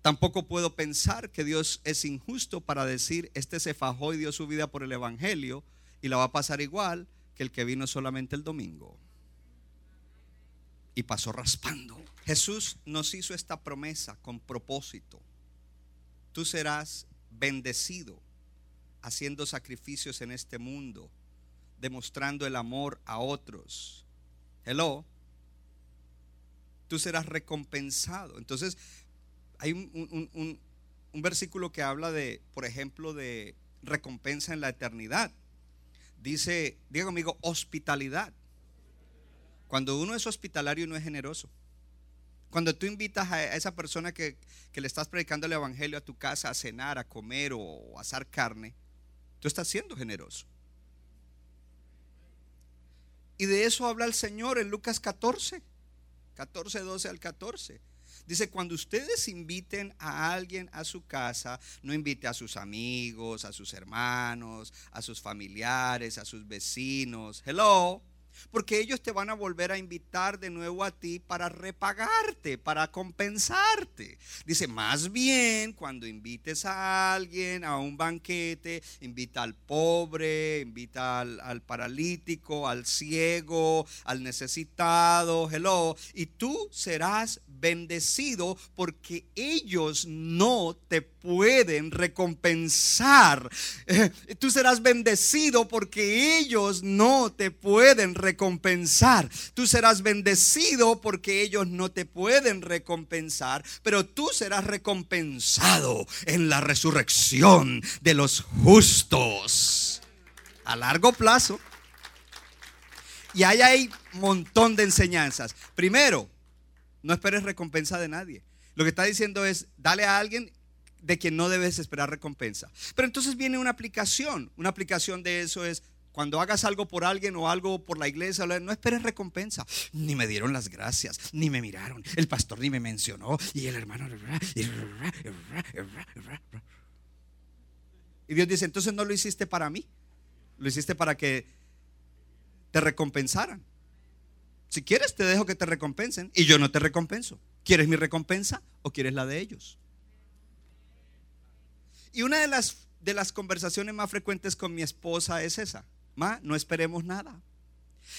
Tampoco puedo pensar que Dios es injusto para decir, este se fajó y dio su vida por el Evangelio y la va a pasar igual que el que vino solamente el domingo. Y pasó raspando. Jesús nos hizo esta promesa con propósito. Tú serás bendecido haciendo sacrificios en este mundo, demostrando el amor a otros. Hello. Tú serás recompensado. Entonces, hay un, versículo que habla de, por ejemplo, de recompensa en la eternidad. Dice, diga conmigo, hospitalidad. Cuando uno es hospitalario no es generoso. Cuando tú invitas a esa persona que, que, le estás predicando el evangelio a tu casa a cenar, a comer o a asar carne, tú estás siendo generoso. Y de eso habla el Señor en Lucas 14, 14, 12 al 14. Dice, cuando ustedes inviten a alguien a su casa, no invite a sus amigos, a sus hermanos, a sus familiares, a sus vecinos. Hello. Porque ellos te van a volver a invitar de nuevo a ti para repagarte, para compensarte. Dice, más bien cuando invites a alguien a un banquete, invita al pobre, invita al, paralítico, al ciego, al necesitado, hello. Y tú serás bendecido porque ellos no te pueden recompensar. Eh, tú serás bendecido porque ellos no te pueden recompensar. Tú serás bendecido porque ellos no te pueden recompensar, pero tú serás recompensado en la resurrección de los justos. A largo plazo. Y ahí hay un montón de enseñanzas. Primero, no esperes recompensa de nadie. Lo que está diciendo es, dale a alguien de quien no debes esperar recompensa. Pero entonces viene una aplicación. Una aplicación de eso es, cuando hagas algo por alguien o algo por la iglesia, no esperes recompensa. Ni me dieron las gracias, ni me miraron. El pastor ni me mencionó. Y el hermano... Y Dios dice, entonces no lo hiciste para mí. Lo hiciste para que te recompensaran. Si quieres, te dejo que te recompensen y yo no te recompenso. ¿Quieres mi recompensa o quieres la de ellos? Y una de las, de las conversaciones más frecuentes con mi esposa es esa. Ma, no esperemos nada.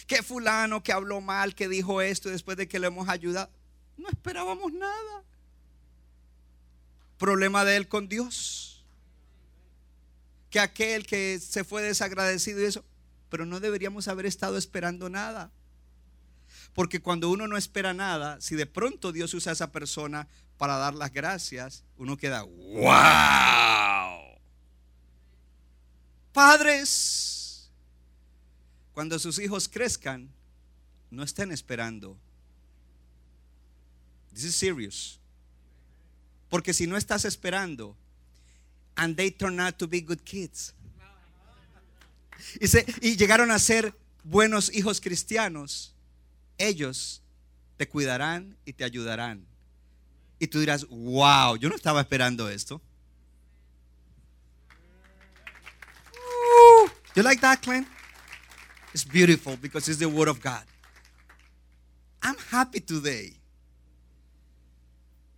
Que fulano que habló mal, que dijo esto después de que le hemos ayudado. No esperábamos nada. Problema de él con Dios. Que aquel que se fue desagradecido y eso. Pero no deberíamos haber estado esperando nada. Porque cuando uno no espera nada, si de pronto Dios usa a esa persona para dar las gracias, uno queda, wow. Padres, cuando sus hijos crezcan, no estén esperando. This is serious. Porque si no estás esperando, and they turn out to be good kids. Y, y llegaron a ser buenos hijos cristianos ellos te cuidarán y te ayudarán. Y tú dirás, wow, yo no estaba esperando esto. you like that, Clint? It's beautiful because it's the word of God. I'm happy today.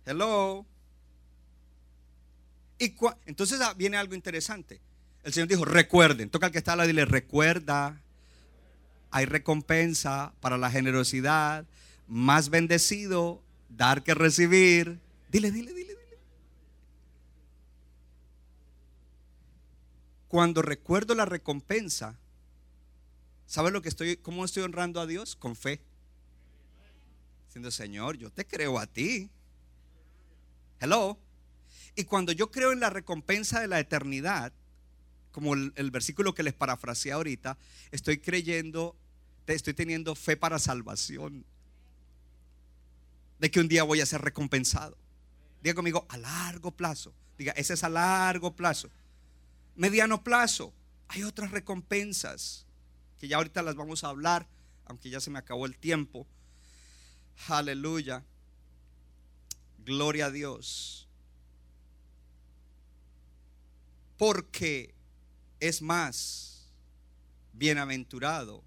Hello. Y entonces ah, viene algo interesante. El Señor dijo, recuerden, toca al que está al lado y dile, recuerda hay recompensa para la generosidad, más bendecido dar que recibir. Dile, dile, dile, dile. Cuando recuerdo la recompensa, ¿sabes lo que estoy, cómo estoy honrando a Dios? Con fe. Diciendo, Señor, yo te creo a ti. Hello. Y cuando yo creo en la recompensa de la eternidad, como el, versículo que les parafraseé ahorita, estoy creyendo estoy teniendo fe para salvación. De que un día voy a ser recompensado. Diga conmigo, a largo plazo. Diga, ese es a largo plazo. mediano plazo, hay otras recompensas que ya ahorita las vamos a hablar, aunque ya se me acabó el tiempo. Aleluya. Gloria a Dios. Porque es más bienaventurado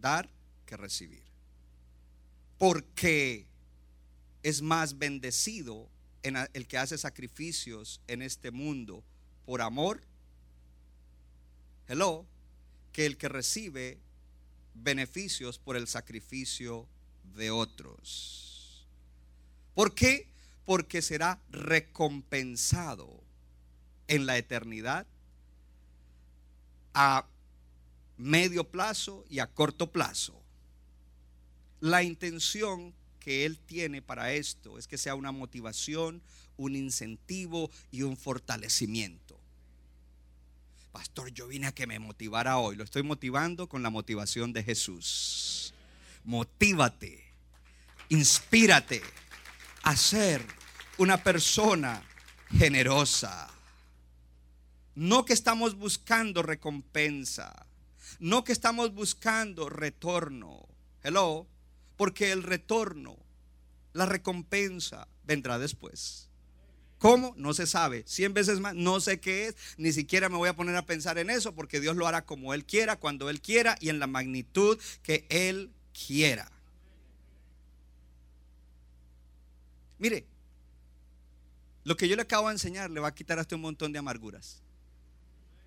dar que recibir. Porque es más bendecido en el que hace sacrificios en este mundo por amor. Hello, que el que recibe beneficios por el sacrificio de otros. ¿Por qué? Porque será recompensado en la eternidad a medio plazo y a corto plazo. La intención que Él tiene para esto es que sea una motivación, un incentivo y un fortalecimiento. Pastor, yo vine a que me motivara hoy. Lo estoy motivando con la motivación de Jesús. Motívate, inspírate a ser una persona generosa. No que estamos buscando recompensa, no que estamos buscando retorno. Hello, porque el retorno, la recompensa vendrá después. ¿Cómo? No se sabe. Cien veces más, no sé qué es. Ni siquiera me voy a poner a pensar en eso porque Dios lo hará como Él quiera, cuando Él quiera y en la magnitud que Él quiera. Mire, lo que yo le acabo de enseñar le va a quitar hasta un montón de amarguras.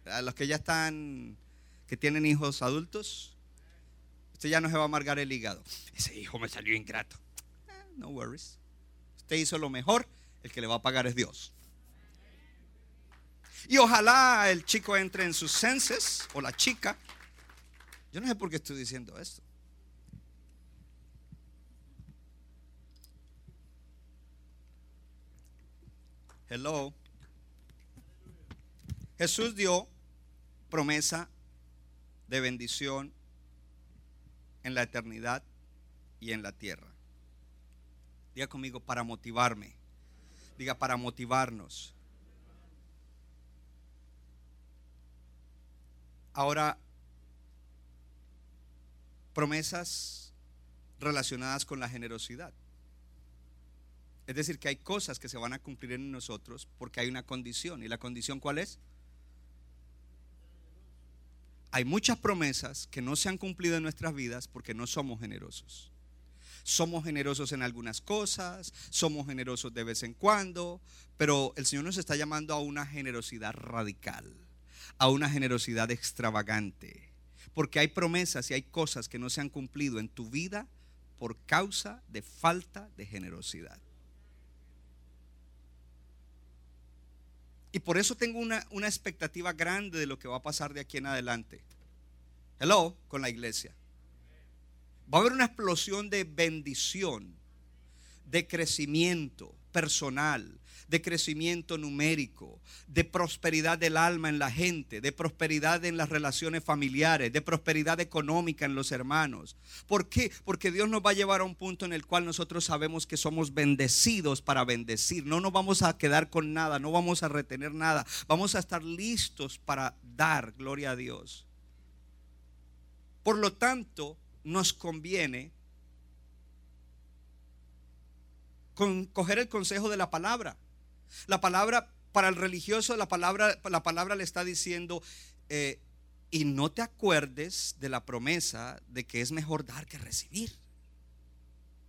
A los que ya están, que tienen hijos adultos, usted ya no se va a amargar el hígado. Ese hijo me salió ingrato. Eh, no worries. Usted hizo lo mejor el que le va a pagar es Dios. Y ojalá el chico entre en sus senses o la chica. Yo no sé por qué estoy diciendo esto. Hello. Jesús dio promesa de bendición en la eternidad y en la tierra. Diga conmigo para motivarme. Diga, para motivarnos. Ahora, promesas relacionadas con la generosidad. Es decir, que hay cosas que se van a cumplir en nosotros porque hay una condición. ¿Y la condición cuál es? Hay muchas promesas que no se han cumplido en nuestras vidas porque no somos generosos. Somos generosos en algunas cosas, somos generosos de vez en cuando, pero el Señor nos está llamando a una generosidad radical, a una generosidad extravagante, porque hay promesas y hay cosas que no se han cumplido en tu vida por causa de falta de generosidad. Y por eso tengo una, una, expectativa grande de lo que va a pasar de aquí en adelante. Hello, con la iglesia. Va a haber una explosión de bendición, de crecimiento personal, de crecimiento numérico, de prosperidad del alma en la gente, de prosperidad en las relaciones familiares, de prosperidad económica en los hermanos. ¿Por qué? Porque Dios nos va a llevar a un punto en el cual nosotros sabemos que somos bendecidos para bendecir. No nos vamos a quedar con nada, no vamos a retener nada. Vamos a estar listos para dar, gloria a Dios. Por lo tanto, nos conviene con, coger el consejo de la palabra. La palabra, para el religioso, la palabra, la palabra le está diciendo, eh, y no te acuerdes de la promesa de que es mejor dar que recibir.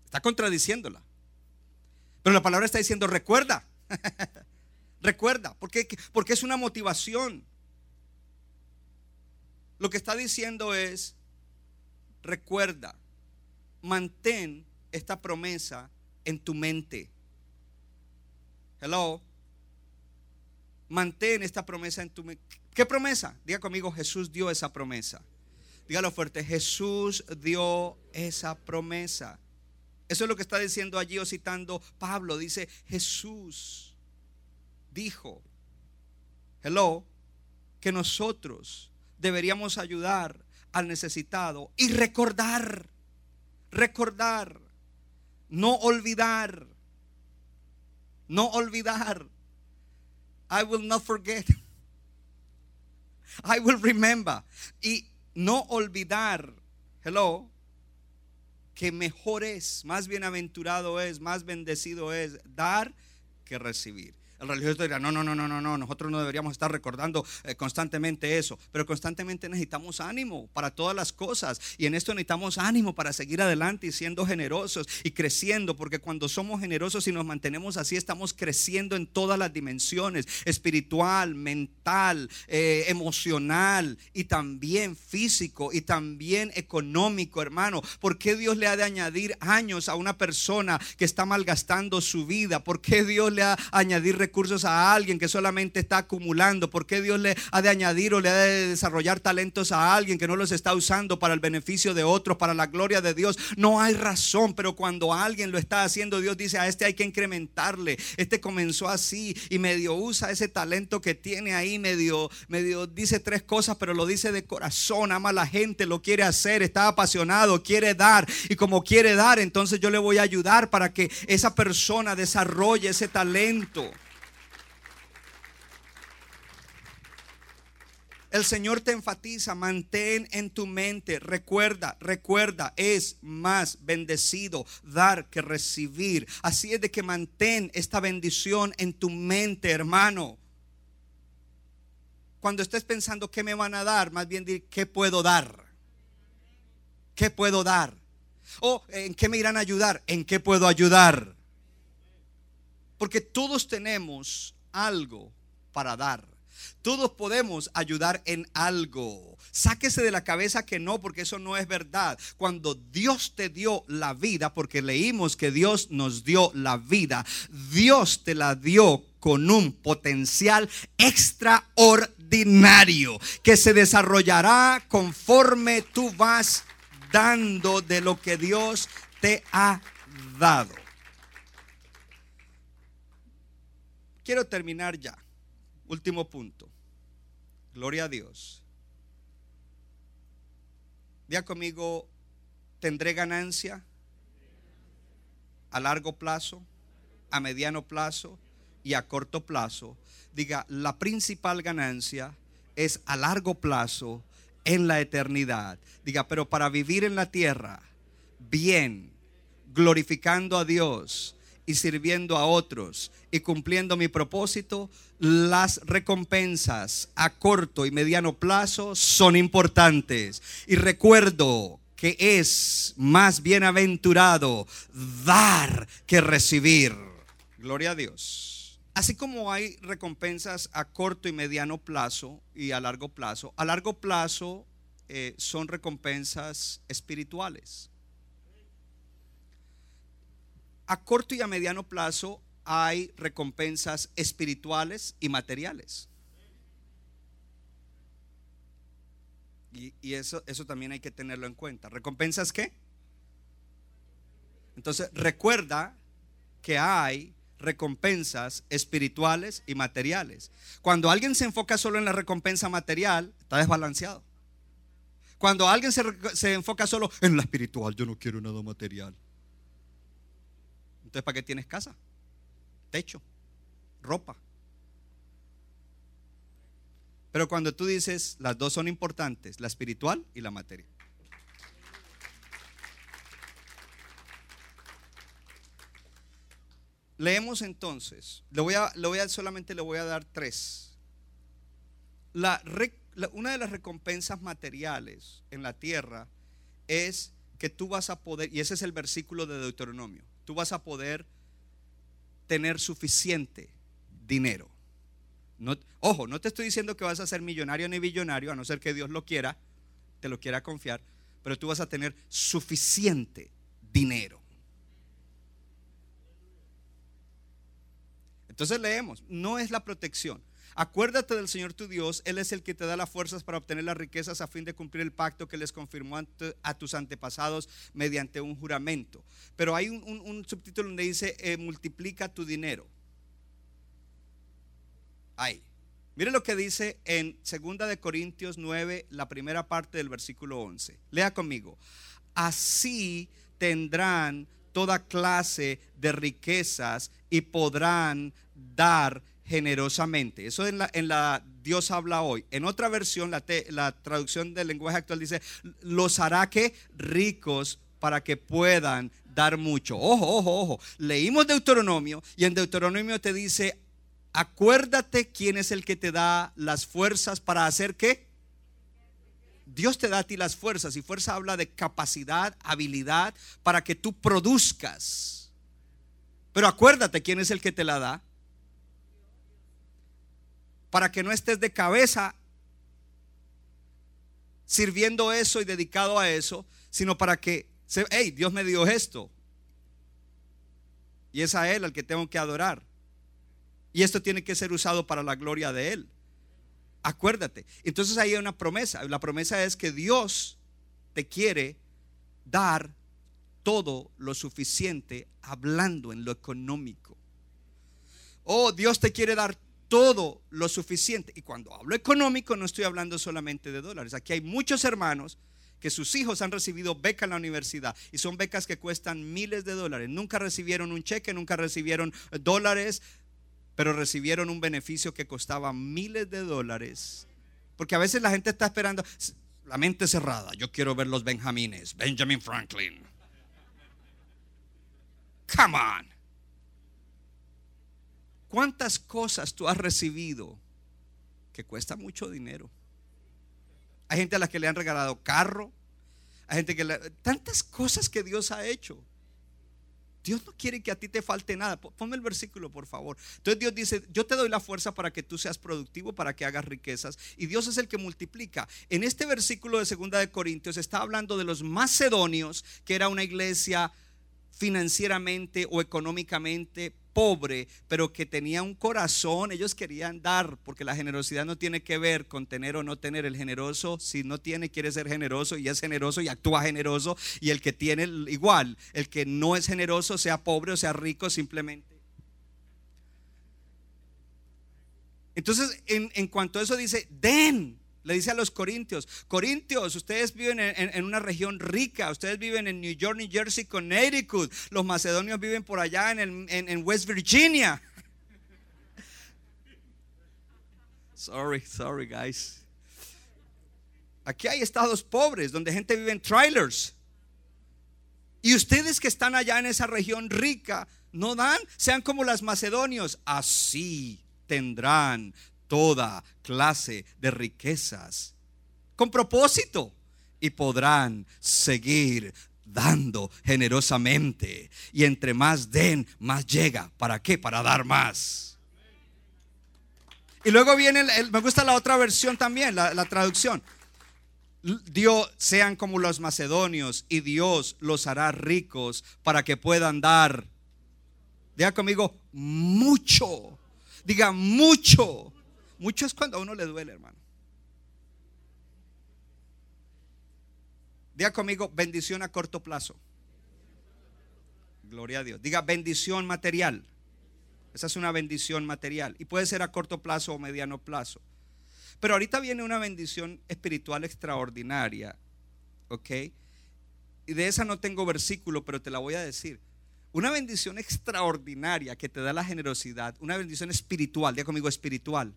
Está contradiciéndola. Pero la palabra está diciendo, recuerda, *laughs* recuerda, porque, porque es una motivación. Lo que está diciendo es, recuerda, mantén esta promesa en tu mente. Hello. Mantén esta promesa en tu mente. ¿Qué promesa? Diga conmigo, Jesús dio esa promesa. Dígalo fuerte, Jesús dio esa promesa. Eso es lo que está diciendo allí o citando Pablo. Dice, Jesús dijo, hello, que nosotros deberíamos ayudar al necesitado y recordar, recordar, no olvidar, no olvidar. I will not forget. I will remember. Y no olvidar, hello, que mejor es, más bienaventurado es, más bendecido es dar que recibir. El religioso dirá, no, no, no, no, no, no, nosotros no deberíamos estar recordando eh, constantemente eso, pero constantemente necesitamos ánimo para todas las cosas y en esto necesitamos ánimo para seguir adelante y siendo generosos y creciendo, porque cuando somos generosos y nos mantenemos así, estamos creciendo en todas las dimensiones, espiritual, mental, eh, emocional y también físico y también económico, hermano. ¿Por qué Dios le ha de añadir años a una persona que está malgastando su vida? ¿Por qué Dios le ha añadir recursos a alguien que solamente está acumulando? ¿Por qué Dios le ha de añadir o le ha de desarrollar talentos a alguien que no los está usando para el beneficio de otros, para la gloria de Dios? No hay razón, pero cuando alguien lo está haciendo, Dios dice, a este hay que incrementarle. Este comenzó así y medio usa ese talento que tiene ahí, medio, medio dice tres cosas, pero lo dice de corazón, ama a la gente, lo quiere hacer, está apasionado, quiere dar. Y como quiere dar, entonces yo le voy a ayudar para que esa persona desarrolle ese talento. El Señor te enfatiza, mantén en tu mente, recuerda, recuerda, es más bendecido dar que recibir. Así es de que mantén esta bendición en tu mente, hermano. Cuando estés pensando qué me van a dar, más bien di qué puedo dar. ¿Qué puedo dar? O en qué me irán a ayudar, en qué puedo ayudar. Porque todos tenemos algo para dar. Todos podemos ayudar en algo. Sáquese de la cabeza que no, porque eso no es verdad. Cuando Dios te dio la vida, porque leímos que Dios nos dio la vida, Dios te la dio con un potencial extraordinario que se desarrollará conforme tú vas dando de lo que Dios te ha dado. Quiero terminar ya. Último punto. Gloria a Dios. Día conmigo, tendré ganancia a largo plazo, a mediano plazo y a corto plazo. Diga, la principal ganancia es a largo plazo en la eternidad. Diga, pero para vivir en la tierra bien, glorificando a Dios, y sirviendo a otros y cumpliendo mi propósito, las recompensas a corto y mediano plazo son importantes. Y recuerdo que es más bienaventurado dar que recibir. Gloria a Dios. Así como hay recompensas a corto y mediano plazo y a largo plazo, a largo plazo eh, son recompensas espirituales a corto y a mediano plazo hay recompensas espirituales y materiales. Y, eso, eso también hay que tenerlo en cuenta. ¿Recompensas qué? Entonces, recuerda que hay recompensas espirituales y materiales. Cuando alguien se enfoca solo en la recompensa material, está desbalanceado. Cuando alguien se, se enfoca solo en la espiritual, yo no quiero nada material. Entonces, ¿para qué tienes casa? Techo, ropa. Pero cuando tú dices, las dos son importantes, la espiritual y la materia. Leemos entonces, le voy a, solamente le voy a dar tres. Una de las recompensas materiales en la tierra es que tú vas a poder, y ese es el versículo de Deuteronomio, tú vas a poder tener suficiente dinero. Ojo, no te estoy diciendo que vas a ser millonario ni billonario, a no ser que Dios lo quiera, te lo quiera confiar, pero tú vas a tener suficiente dinero. Entonces leemos, no es la protección. Acuérdate del Señor tu Dios, Él es el que te da las fuerzas para obtener las riquezas a fin de cumplir el pacto que les confirmó a tus antepasados mediante un juramento. Pero hay un, subtítulo donde dice, eh, multiplica tu dinero. Ahí. Mire lo que dice en 2 de Corintios 9, la primera parte del versículo 11. Lea conmigo. Así tendrán toda clase de riquezas y podrán dar generosamente. Eso en la, en la Dios habla hoy. En otra versión, la, la traducción del lenguaje actual dice, los hará que ricos para que puedan dar mucho. Ojo, ojo, ojo. Leímos Deuteronomio y en Deuteronomio te dice, acuérdate quién es el que te da las fuerzas para hacer qué. Dios te da a ti las fuerzas y fuerza habla de capacidad, habilidad para que tú produzcas. Pero acuérdate quién es el que te la da. Para que no estés de cabeza sirviendo eso y dedicado a eso, sino para que, hey, Dios me dio esto. Y es a Él al que tengo que adorar. Y esto tiene que ser usado para la gloria de Él. Acuérdate. Entonces ahí hay una promesa. La promesa es que Dios te quiere dar todo lo suficiente hablando en lo económico. Oh, Dios te quiere dar todo lo suficiente. Y cuando hablo económico no estoy hablando solamente de dólares. Aquí hay muchos hermanos que sus hijos han recibido beca en la universidad y son becas que cuestan miles de dólares. Nunca recibieron un cheque, nunca recibieron dólares, pero recibieron un beneficio que costaba miles de dólares. Porque a veces la gente está esperando, la mente cerrada, yo quiero ver los Benjamines, Benjamin Franklin. Come on. ¿Cuántas cosas tú has recibido que cuesta mucho dinero? Hay gente a la que le han regalado carro, hay gente que le, tantas cosas que Dios ha hecho. Dios no quiere que a ti te falte nada. Ponme el versículo, por favor. Entonces Dios dice, yo te doy la fuerza para que tú seas productivo, para que hagas riquezas. Y Dios es el que multiplica. En este versículo de Segunda de Corintios está hablando de los macedonios, que era una iglesia financieramente o económicamente pobre, pero que tenía un corazón, ellos querían dar, porque la generosidad no tiene que ver con tener o no tener. El generoso, si no tiene, quiere ser generoso y es generoso y actúa generoso. Y el que tiene, igual, el que no es generoso, sea pobre o sea rico, simplemente. Entonces, en, cuanto a eso dice, den, le dice a los corintios, corintios, ustedes viven en, una región rica, ustedes viven en New York, New Jersey, Connecticut, los macedonios viven por allá en, en West Virginia. *laughs* Sorry, sorry guys. Aquí hay estados pobres donde gente vive en trailers. Y ustedes que están allá en esa región rica, no dan, sean como las macedonios, así tendrán toda clase de riquezas con propósito y podrán seguir dando generosamente. Y entre más den, más llega. ¿Para qué? Para dar más. Y luego viene, me gusta la otra versión también, la, la traducción. Dios sean como los macedonios y Dios los hará ricos para que puedan dar. Diga conmigo, mucho. Diga mucho mucho es cuando a uno le duele, hermano. Diga conmigo, bendición a corto plazo. Gloria a Dios. Diga bendición material. Esa es una bendición material. Y puede ser a corto plazo o mediano plazo. Pero ahorita viene una bendición espiritual extraordinaria. ¿Ok? Y de esa no tengo versículo, pero te la voy a decir. Una bendición extraordinaria que te da la generosidad. Una bendición espiritual. Diga conmigo espiritual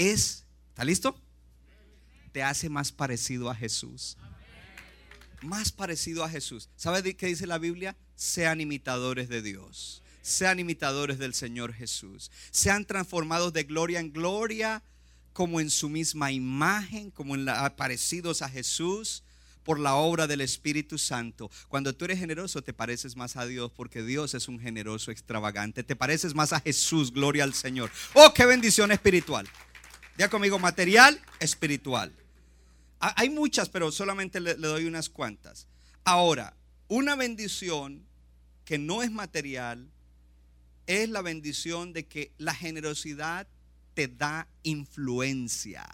es, ¿está listo? Te hace más parecido a Jesús. Más parecido a Jesús. ¿Sabe qué dice la Biblia? Sean imitadores de Dios. Sean imitadores del Señor Jesús. Sean transformados de gloria en gloria, como en su misma imagen, como en parecidos a Jesús por la obra del Espíritu Santo. Cuando tú eres generoso te pareces más a Dios porque Dios es un generoso extravagante. Te pareces más a Jesús, gloria al Señor. Oh, qué bendición espiritual. Ya conmigo, material, espiritual. Hay muchas, pero solamente le, doy unas cuantas. Ahora, una bendición que no es material es la bendición de que la generosidad te da influencia.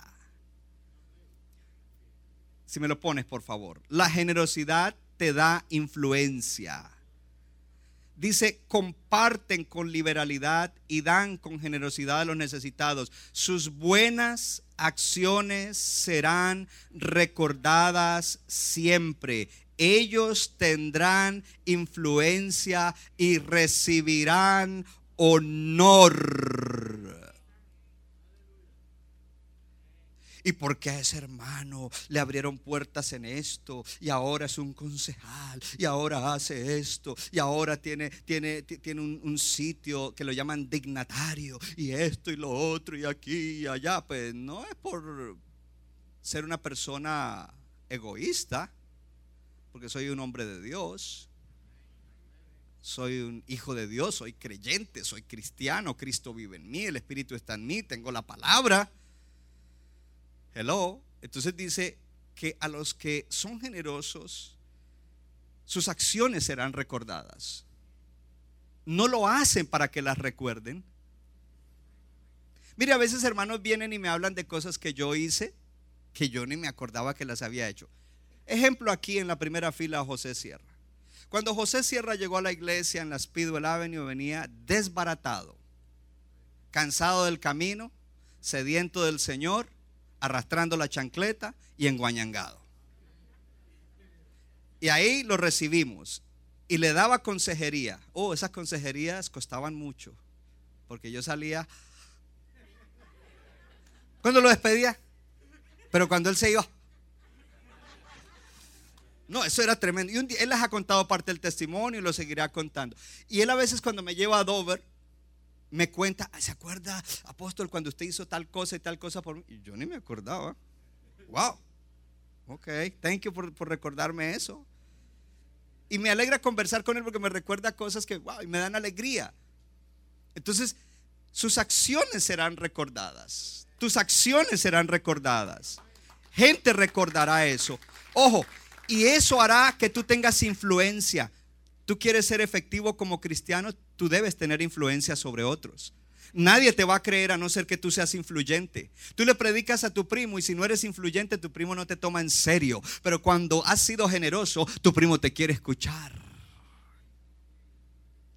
Si me lo pones, por favor. La generosidad te da influencia dice, comparten con liberalidad y dan con generosidad a los necesitados. Sus buenas acciones serán recordadas siempre. Ellos tendrán influencia y recibirán honor. ¿Y por qué a ese hermano le abrieron puertas en esto? Y ahora es un concejal. Y ahora hace esto. Y ahora tiene, tiene, tiene un, un, sitio que lo llaman dignatario. Y esto y lo otro. Y aquí y allá. Pues no es por ser una persona egoísta. Porque soy un hombre de Dios. Soy un hijo de Dios. Soy creyente. Soy cristiano. Cristo vive en mí. El Espíritu está en mí. Tengo la palabra. Hello. Entonces dice que a los que son generosos, sus acciones serán recordadas. No lo hacen para que las recuerden. Mire, a veces hermanos vienen y me hablan de cosas que yo hice, que yo ni me acordaba que las había hecho. Ejemplo aquí en la primera fila, José Sierra. Cuando José Sierra llegó a la iglesia en la Speedwell Avenue, venía desbaratado, cansado del camino, sediento del Señor, arrastrando la chancleta y enguañangado. Y ahí lo recibimos y le daba consejería. Oh, esas consejerías costaban mucho, porque yo salía cuando lo despedía, pero cuando él se iba. No, eso era tremendo. Y un día, él les ha contado parte del testimonio y lo seguirá contando. Y él a veces cuando me lleva a Dover, me cuenta, ¿se acuerda, apóstol, cuando usted hizo tal cosa y tal cosa por mí? Y yo ni me acordaba. Wow. Ok, thank you por, por recordarme eso. Y me alegra conversar con él porque me recuerda cosas que, wow, y me dan alegría. Entonces, sus acciones serán recordadas. Tus acciones serán recordadas. Gente recordará eso. Ojo, y eso hará que tú tengas influencia. Tú quieres ser efectivo como cristiano, tú debes tener influencia sobre otros. Nadie te va a creer a no ser que tú seas influyente. Tú le predicas a tu primo y si no eres influyente, tu primo no te toma en serio. Pero cuando has sido generoso, tu primo te quiere escuchar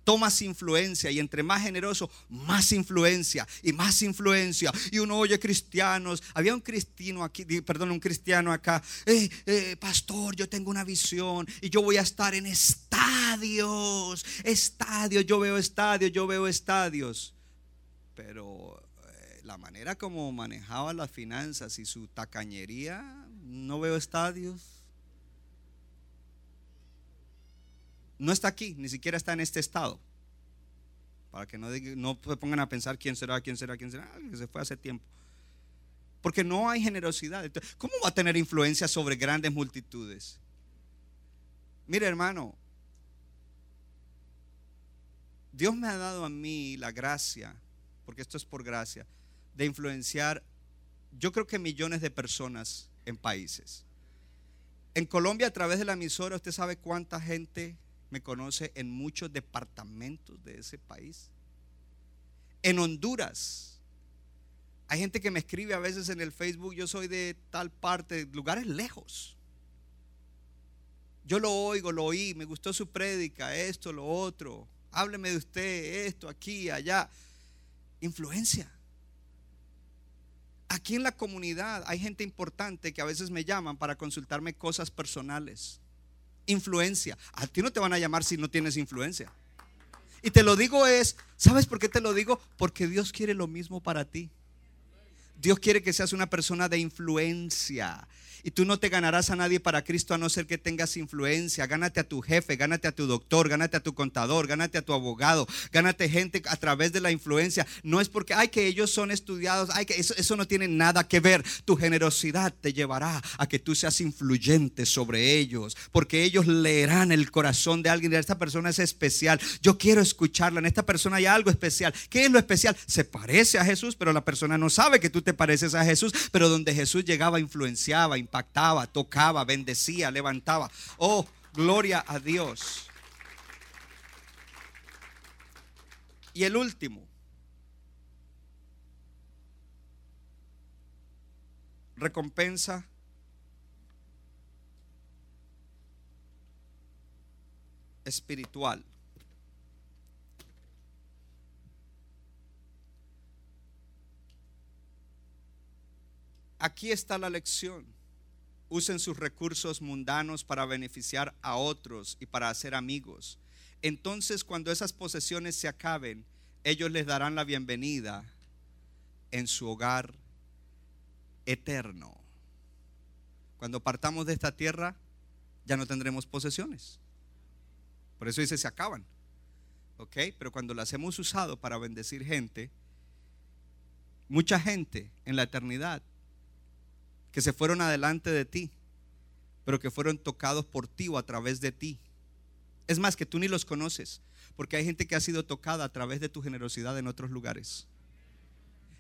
tomas influencia y entre más generoso, más influencia y más influencia. Y uno oye cristianos, había un cristiano aquí, perdón, un cristiano acá, eh, eh, pastor, yo tengo una visión y yo voy a estar en estadios, estadios, yo veo estadios, yo veo estadios. Pero eh, la manera como manejaba las finanzas y su tacañería, no veo estadios. No está aquí, ni siquiera está en este estado. Para que no, no se pongan a pensar quién será, quién será, quién será, que se fue hace tiempo. Porque no hay generosidad. ¿Cómo va a tener influencia sobre grandes multitudes? Mire, hermano, Dios me ha dado a mí la gracia, porque esto es por gracia, de influenciar, yo creo que millones de personas en países. En Colombia, a través de la emisora, usted sabe cuánta gente me conoce en muchos departamentos de ese país. En Honduras. Hay gente que me escribe a veces en el Facebook, yo soy de tal parte, lugares lejos. Yo lo oigo, lo oí, me gustó su prédica, esto, lo otro. Hábleme de usted, esto, aquí, allá. Influencia. Aquí en la comunidad hay gente importante que a veces me llaman para consultarme cosas personales influencia. A ti no te van a llamar si no tienes influencia. Y te lo digo es, ¿sabes por qué te lo digo? Porque Dios quiere lo mismo para ti. Dios quiere que seas una persona de influencia. Y tú no te ganarás a nadie para Cristo a no ser que tengas influencia. Gánate a tu jefe, gánate a tu doctor, gánate a tu contador, gánate a tu abogado, gánate gente a través de la influencia. No es porque, ay, que ellos son estudiados, ay, que eso, eso no tiene nada que ver. Tu generosidad te llevará a que tú seas influyente sobre ellos, porque ellos leerán el corazón de alguien. Esta persona es especial. Yo quiero escucharla. En esta persona hay algo especial. ¿Qué es lo especial? Se parece a Jesús, pero la persona no sabe que tú te pareces a Jesús, pero donde Jesús llegaba, influenciaba, impactaba, tocaba, bendecía, levantaba. Oh, gloria a Dios. Y el último. Recompensa. espiritual. Aquí está la lección. Usen sus recursos mundanos para beneficiar a otros y para hacer amigos. Entonces cuando esas posesiones se acaben, ellos les darán la bienvenida en su hogar eterno. Cuando partamos de esta tierra, ya no tendremos posesiones. Por eso dice, se acaban. ¿Ok? Pero cuando las hemos usado para bendecir gente, mucha gente en la eternidad que se fueron adelante de ti, pero que fueron tocados por ti o a través de ti. Es más, que tú ni los conoces, porque hay gente que ha sido tocada a través de tu generosidad en otros lugares.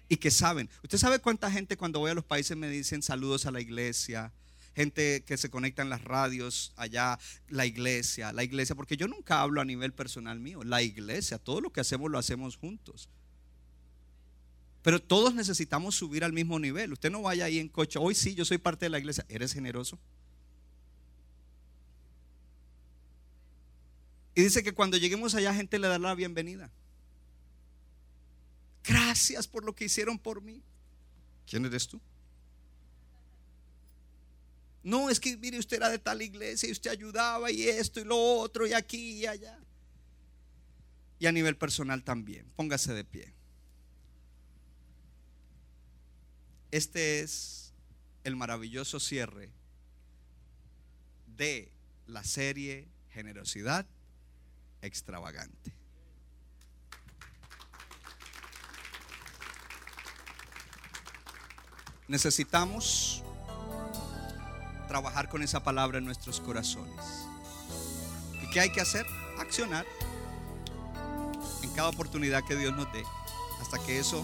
Y que saben, usted sabe cuánta gente cuando voy a los países me dicen saludos a la iglesia, gente que se conecta en las radios allá, la iglesia, la iglesia, porque yo nunca hablo a nivel personal mío, la iglesia, todo lo que hacemos lo hacemos juntos. Pero todos necesitamos subir al mismo nivel. Usted no vaya ahí en coche, hoy sí, yo soy parte de la iglesia, ¿eres generoso? Y dice que cuando lleguemos allá, gente le dará la bienvenida. Gracias por lo que hicieron por mí. ¿Quién eres tú? No, es que mire, usted era de tal iglesia y usted ayudaba y esto y lo otro y aquí y allá. Y a nivel personal también. Póngase de pie. Este es el maravilloso cierre de la serie Generosidad Extravagante. Necesitamos trabajar con esa palabra en nuestros corazones. ¿Y qué hay que hacer? Accionar en cada oportunidad que Dios nos dé, hasta que eso